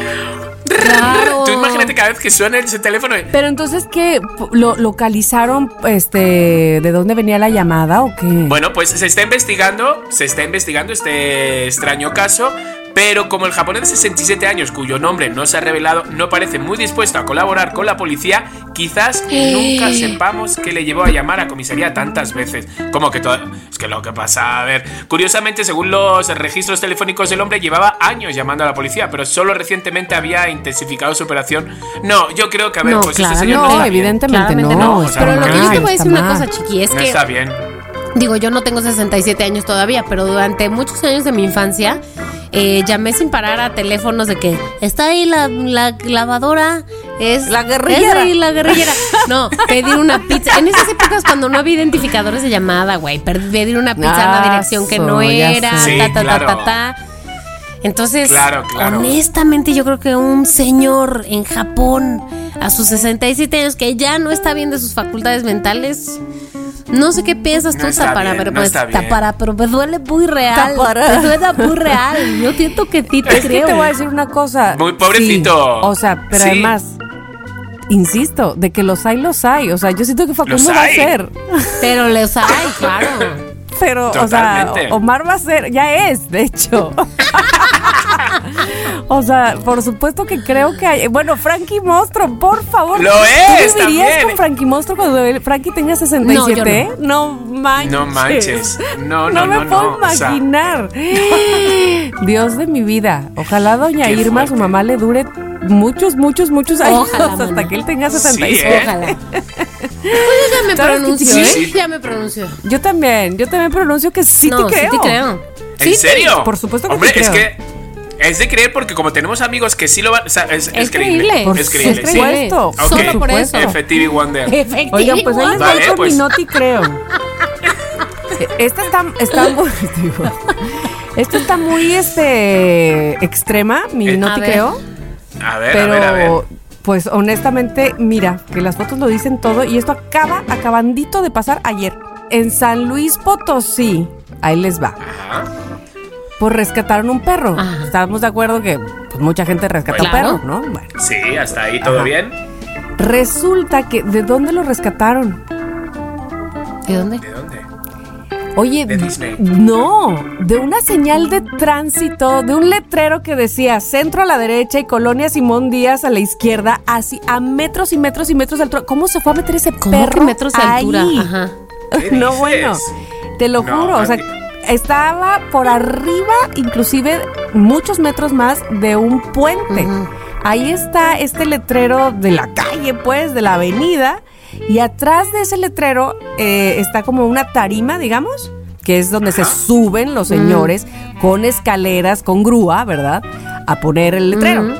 Claro. tú imagínate cada vez que suena ese teléfono. Pero entonces, ¿qué? ¿Lo localizaron este, de dónde venía la llamada o qué? Bueno, pues se está investigando, se está investigando este extraño caso. Pero como el japonés de 67 años, cuyo nombre no se ha revelado, no parece muy dispuesto a colaborar con la policía, quizás nunca sepamos qué le llevó a llamar a comisaría tantas veces. Como que todo. Es que lo que pasa, a ver. Curiosamente, según los registros telefónicos del hombre, llevaba años llamando a la policía, pero solo recientemente había intensificado su operación. No, yo creo que, a ver, No, pues claro, este señor no, no, está bien. evidentemente Claramente no. no, o sea, Pero lo que yo te voy a decir está una mal. cosa, chiqui, es No que está bien. Digo, yo no tengo 67 años todavía, pero durante muchos años de mi infancia eh, llamé sin parar a teléfonos de que está ahí la, la lavadora, es La guerrillera. es ahí la guerrillera. No, pedir una pizza. En esas épocas cuando no había identificadores de llamada, güey, pedir una pizza en la Ah, dirección que no era. Sí, ta, ta, claro. ta, ta, ta. Entonces, Claro, claro. honestamente yo creo que un señor en Japón a sus 67 años que ya no está bien de sus facultades mentales, no sé qué piensas No tú, Tapara, bien, pero no pues. Tapara, pero me duele muy real. Tapara. Me duele muy real. Yo siento que sí te Es que creo. te voy a decir una cosa. Muy pobrecito. Sí, o sea, pero Sí. además, insisto, de que los hay, los hay. O sea, yo siento que Facundo Los va a ser. Pero les hay, claro. Pero, o sea. Omar va a ser, ya es, de hecho. (laughs) (laughs) O sea, por supuesto que creo que hay. Bueno, Frankie Monstruo, por favor. Lo es, ¿Tú vivirías también. con Frankie Monstruo cuando él- Frankie tenga 67? No, manches. No manches. No, no, No me no, puedo no, o sea- imaginar. (laughs) Dios de mi vida. Ojalá doña Qué Irma, su mamá, le dure muchos, muchos, muchos años Ojalá, hasta que él tenga Sí, 66. ¿eh? Ojalá. Pues yo ya me ¿Sabes qué pronuncio, sí, ¿eh? sí. Ya me pronuncio. Yo también, yo también pronuncio que sí no, te creo. sí te creo. ¿En serio? por supuesto que Hombre, te es que es de creer porque como tenemos amigos que sí lo van, o sea, es, es Es creíble. creíble. Por Es creíble, sí. supuesto. Ok. Solo por eso. Effective Wonder. Oigan, pues ahí Vale, con pues. mi noti creo. Esta está, está (laughs) muy, digo, esta está muy este extrema, mi Eh, noti a ver. creo. A ver, Pero, a ver, a ver. pues honestamente, mira, que las fotos lo dicen todo y esto acaba acabandito de pasar ayer. En San Luis Potosí, ahí les va. Ajá. Pues rescataron un perro. Ajá. Estábamos de acuerdo que pues, mucha gente rescata un Claro. perro, ¿no? Bueno, Sí, hasta ahí todo Ajá. bien. resulta que ¿de dónde lo rescataron? ¿De dónde? ¿De dónde? Oye, De Disney. no, de una señal de tránsito, de un letrero que decía centro a la derecha y Colonia Simón Díaz a la izquierda, así a metros y metros y metros de altura. ¿Cómo se fue a meter ese ¿Cómo perro que metros de altura? ahí? Ajá. ¿Qué (laughs) no, dices? bueno, te lo No, juro, o sea. Estaba por arriba, inclusive muchos metros más de un puente. Ahí está este letrero de la calle, pues, de la avenida. Y atrás de ese letrero eh, está como una tarima, digamos, que es donde se suben los señores con escaleras, con grúa, ¿verdad? A poner el letrero.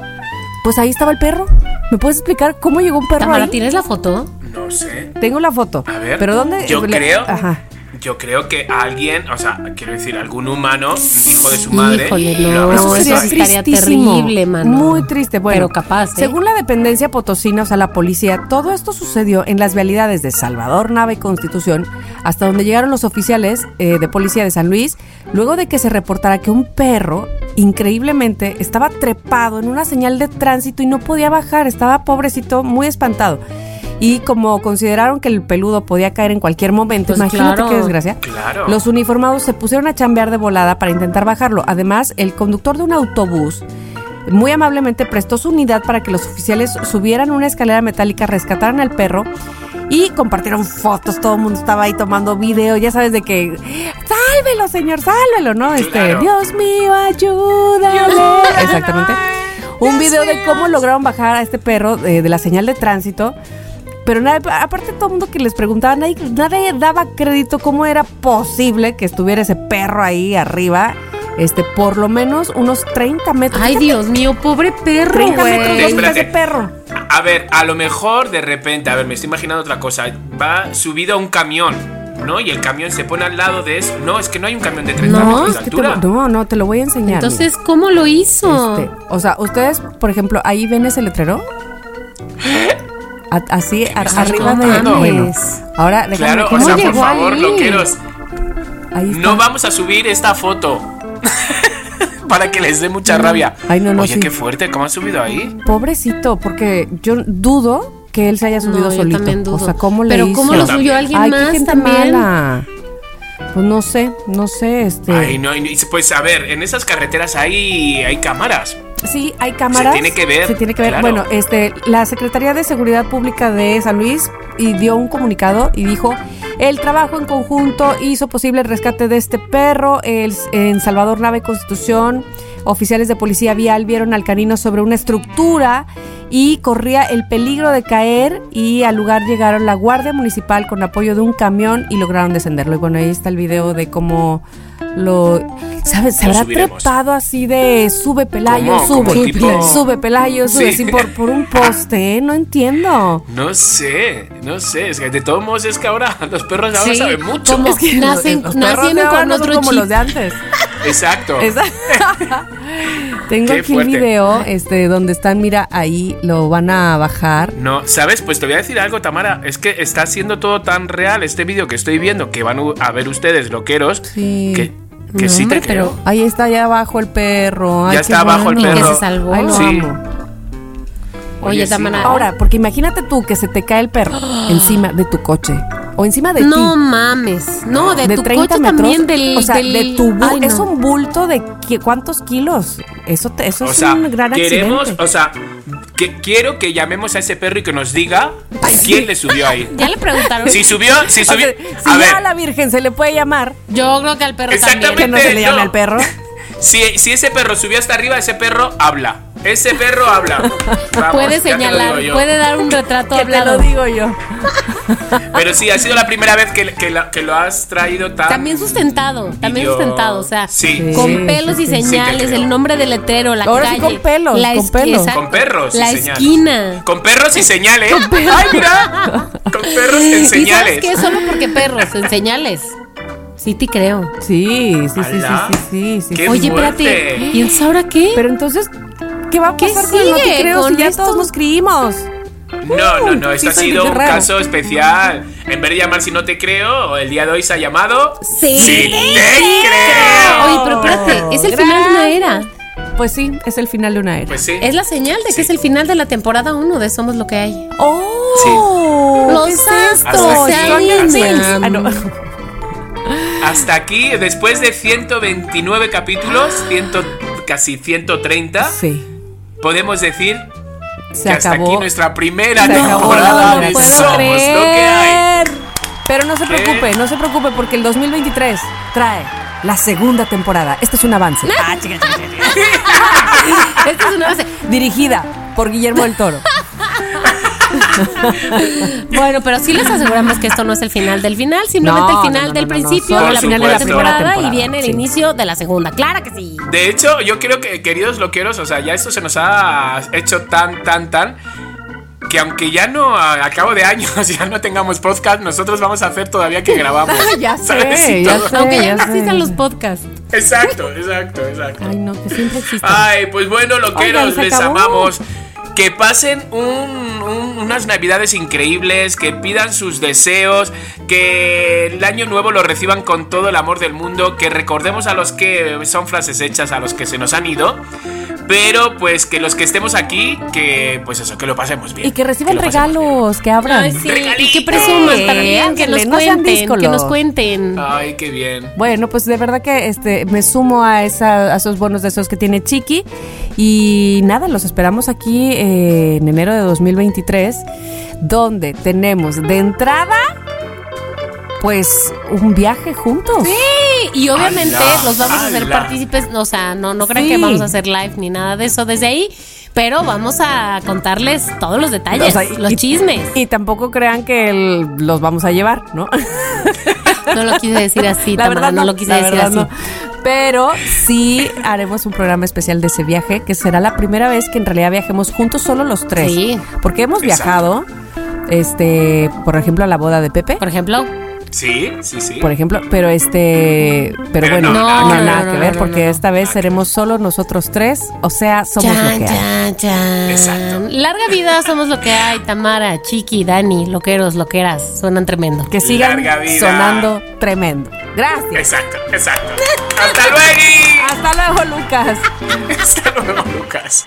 Pues ahí estaba el perro. ¿Me puedes explicar cómo llegó un perro Tamara, ahí? ¿tienes la foto? No sé. Tengo la foto. A ver. ¿Pero dónde? Yo le- creo. Ajá. Yo creo que alguien, o sea, quiero decir, algún humano, hijo de su madre, Híjole, lo no, habrá eso puesto sería ahí. estaría terrible, mano. Muy triste, bueno. Pero capaz, ¿eh? Según la dependencia potosina, o sea, la policía, todo esto sucedió en las vialidades de Salvador, Nava y Constitución, hasta donde llegaron los oficiales eh, de policía de San Luis, luego de que se reportara que un perro, increíblemente, estaba trepado en una señal de tránsito y no podía bajar, estaba pobrecito, muy espantado. Y como consideraron que el peludo podía caer en cualquier momento, Pues imagínate claro. qué desgracia. Claro. Los uniformados se pusieron a chambear de volada para intentar bajarlo. Además, el conductor de un autobús muy amablemente prestó su unidad para que los oficiales subieran una escalera metálica, rescataran al perro y compartieron fotos. Todo el mundo estaba ahí tomando video, ya sabes de que sálvelo, señor, sálvelo, ¿no? Este, Claro. Dios mío, ayúdame. Exactamente. Un video de cómo lograron bajar a este perro eh, de la señal de tránsito. Pero nada, aparte todo el mundo que les preguntaba, nadie, nadie daba crédito cómo era posible que estuviera ese perro ahí arriba, este, por lo menos unos 30 metros. Ay, Dios mío, pobre perro, 30 metros güey. de ese perro. A ver, a lo mejor de repente, a ver, me estoy imaginando otra cosa. Va subido a un camión, ¿no? Y el camión se pone al lado de eso. No, es que no hay un camión de 30 No, metros de altura. lo- no, no, te lo voy a enseñar. Entonces, ¿cómo lo hizo? Este, o sea, ustedes, por ejemplo, ahí ven ese letrero. (laughs) A- así, a- arriba de. contando? Bueno, ahora déjame. Claro, o ¿Cómo sea, por favor, ahí? loqueros, ahí está. no vamos a subir esta foto. (laughs) Para que les dé mucha rabia. Ay, no, no, Oye, sí. qué fuerte, ¿cómo han subido ahí? Pobrecito, porque yo dudo que él se haya subido No, yo solito. también dudo. O sea, ¿cómo le Pero hizo? ¿cómo lo subió alguien Ay, qué más gente también? mala. Pues no sé, no sé, este. Ay, no, y- pues a ver, en esas carreteras hay, hay cámaras. Sí, hay cámaras. Se tiene que ver, Se tiene que ver. claro. Bueno, este, la Secretaría de Seguridad Pública de San Luis y dio un comunicado y dijo el trabajo en conjunto hizo posible el rescate de este perro el- en Salvador Nave Constitución. Oficiales de policía vial vieron al canino sobre una estructura y corría el peligro de caer y al lugar llegaron la Guardia Municipal con apoyo de un camión y lograron descenderlo. Y bueno, ahí está el video de cómo lo... ¿Sabes? Se habrá trepado así de sube Pelayo, ¿Cómo? sube, Como tipo- sube Pelayo, sube Sí. así por, por un poste, ¿eh? No entiendo. No sé, no sé. Es que de todos modos es que ahora (laughs) los perros ahora Sí, saben mucho. como- Nacen- Los perros nacieron de ahora con otro como chip. los de antes. (laughs) Exacto. Esa- (laughs) Tengo Qué aquí fuerte. el video este, donde están, mira, ahí lo van a bajar. No, ¿sabes? Pues te voy a decir algo, Tamara. Es que está siendo todo tan real este vídeo que estoy viendo que van a ver ustedes, loqueros, Sí. que, que No, sí creo. pero- Ahí está ya abajo el perro. Ay, Ya está abajo el bueno. Y que perro. se salvó. Ay, lo Sí. amo. Oye, sí. Ahora, porque imagínate tú que se te cae el perro (gasps) encima de tu coche. O encima de ti. No mames. No, de, tu 30 coche metros, también del. O sea, del- de tu Ay, no. es un bulto de qui- cuántos kilos. Eso, te- eso O es sea, un gran queremos, accidente. o sea, que quiero que llamemos a ese perro y que nos diga quién le subió ahí. Ya le preguntaron. Si subió, si O sea, subió. si a ya a la Virgen se le puede llamar, Yo creo que al perro Exactamente. que no se le llame no. al perro. Si, si ese perro subió hasta arriba, ese perro habla. Ese perro habla. (laughs) Vamos, Puede señalar, puede dar un retrato Que te hablado. lo digo yo. (laughs) Pero sí, ha sido la primera vez que, que, la- que lo has traído tan. También sustentado, también Yo- sustentado, o sea, Sí. con Sí, pelos sí, y. Sí señales, el nombre del letrero, la Ahora sí calle, con pelos, la con pelos. Con perros y la señales. esquina. Con perros y señales. ¡Ay, mira! Con perros en ¿Y sabes señales. qué? Solo porque perros, en señales. Sí te creo. Sí, sí, sí, sí, sí, sí, sí. Qué Oye, espérate, ¿y entonces ahora qué? Pero entonces, ¿qué va a ¿Qué pasar con el no te creo con si ya esto? todos nos creímos? No, no, no, esto sí, ha sido un caso especial. En vez de llamar si no te creo, el día de hoy se ha llamado Sí. Si te creo. Oye, pero espérate, es el final de una era. Pues sí, es el final de una era. Pues sí. Es la señal de que Sí. es el final de la temporada 1 de Somos lo que hay. ¡Oh! Los ¿qué es astros esto? se alinean. Hasta aquí, después de 129 capítulos, 100, casi 130, Sí, podemos decir se que hasta acabó. aquí nuestra primera Se acabó. temporada No de puedo Somos lo que hay. Pero no se ¿Qué? preocupe, no se preocupe porque el 2023 trae la segunda temporada. Este es un avance. Ah, chica, chica, chica. (laughs) Esta es una base. Dirigida por Guillermo del Toro. (laughs) Bueno, pero sí les aseguramos que esto no es el final del final, simplemente No, el final no, no, del no, no, principio de la el final final de la de la temporada, primera y temporada, viene el sí. inicio de la segunda. Claro que sí. De hecho, yo creo que, queridos loqueros, o sea, ya esto se nos ha hecho tan, tan, tan. Que aunque ya no a, a cabo de años (laughs) ya no tengamos podcast, nosotros vamos a hacer todavía que grabamos. (laughs) Ya ¿sabes? sé, ya sé. Aunque ya no existan los podcasts. Exacto, exacto, exacto. Ay, no, que siempre existe. Ay, pues bueno, loqueros, Oigan, les acabó. amamos. Que pasen un- un- unas navidades increíbles, que pidan sus deseos, que el año nuevo lo reciban con todo el amor del mundo, que recordemos a los que son frases hechas, a los que se nos han ido, pero pues que los que estemos aquí, que pues eso, que lo pasemos bien. Y que reciban regalos, que abran. Ay, sí. Y que Regalitos. presuman también, que nos no cuenten, que nos cuenten. Ay, qué bien. Bueno, pues de verdad que este me sumo a, esa, a esos buenos deseos que tiene Chiqui. Y nada, los esperamos aquí eh, en enero de 2023, donde tenemos de entrada, pues, un viaje juntos. Sí, y obviamente los vamos a hacer partícipes, o sea, no, no crean Sí. que vamos a hacer live ni nada de eso desde ahí, pero vamos a contarles todos los detalles, O sea, y- los y- chismes. Y tampoco crean que el- los vamos a llevar, ¿no? (laughs) No lo quise decir así, La Tamara, verdad no, lo quise la decir así. no. Pero sí haremos un programa especial de ese viaje, que será la primera vez que en realidad viajemos juntos solo los tres. Sí. Porque hemos Exacto. viajado, este, por ejemplo, a la boda de Pepe. Por ejemplo, Sí, sí, sí. por ejemplo, pero este, pero, Pero bueno, no, no, nada que nada ver. que No, ver, no, porque no, no. esta vez seremos solo nosotros tres, o sea, somos lo chan, que hay. chan, chan. Exacto. Larga vida, somos lo que hay, Tamara, Chiqui, Dani, loqueros, loqueras, suenan tremendo. Que sigan sonando tremendo. Gracias. Exacto, exacto. Hasta luego. Hasta luego, Lucas. (laughs) Hasta luego, Lucas.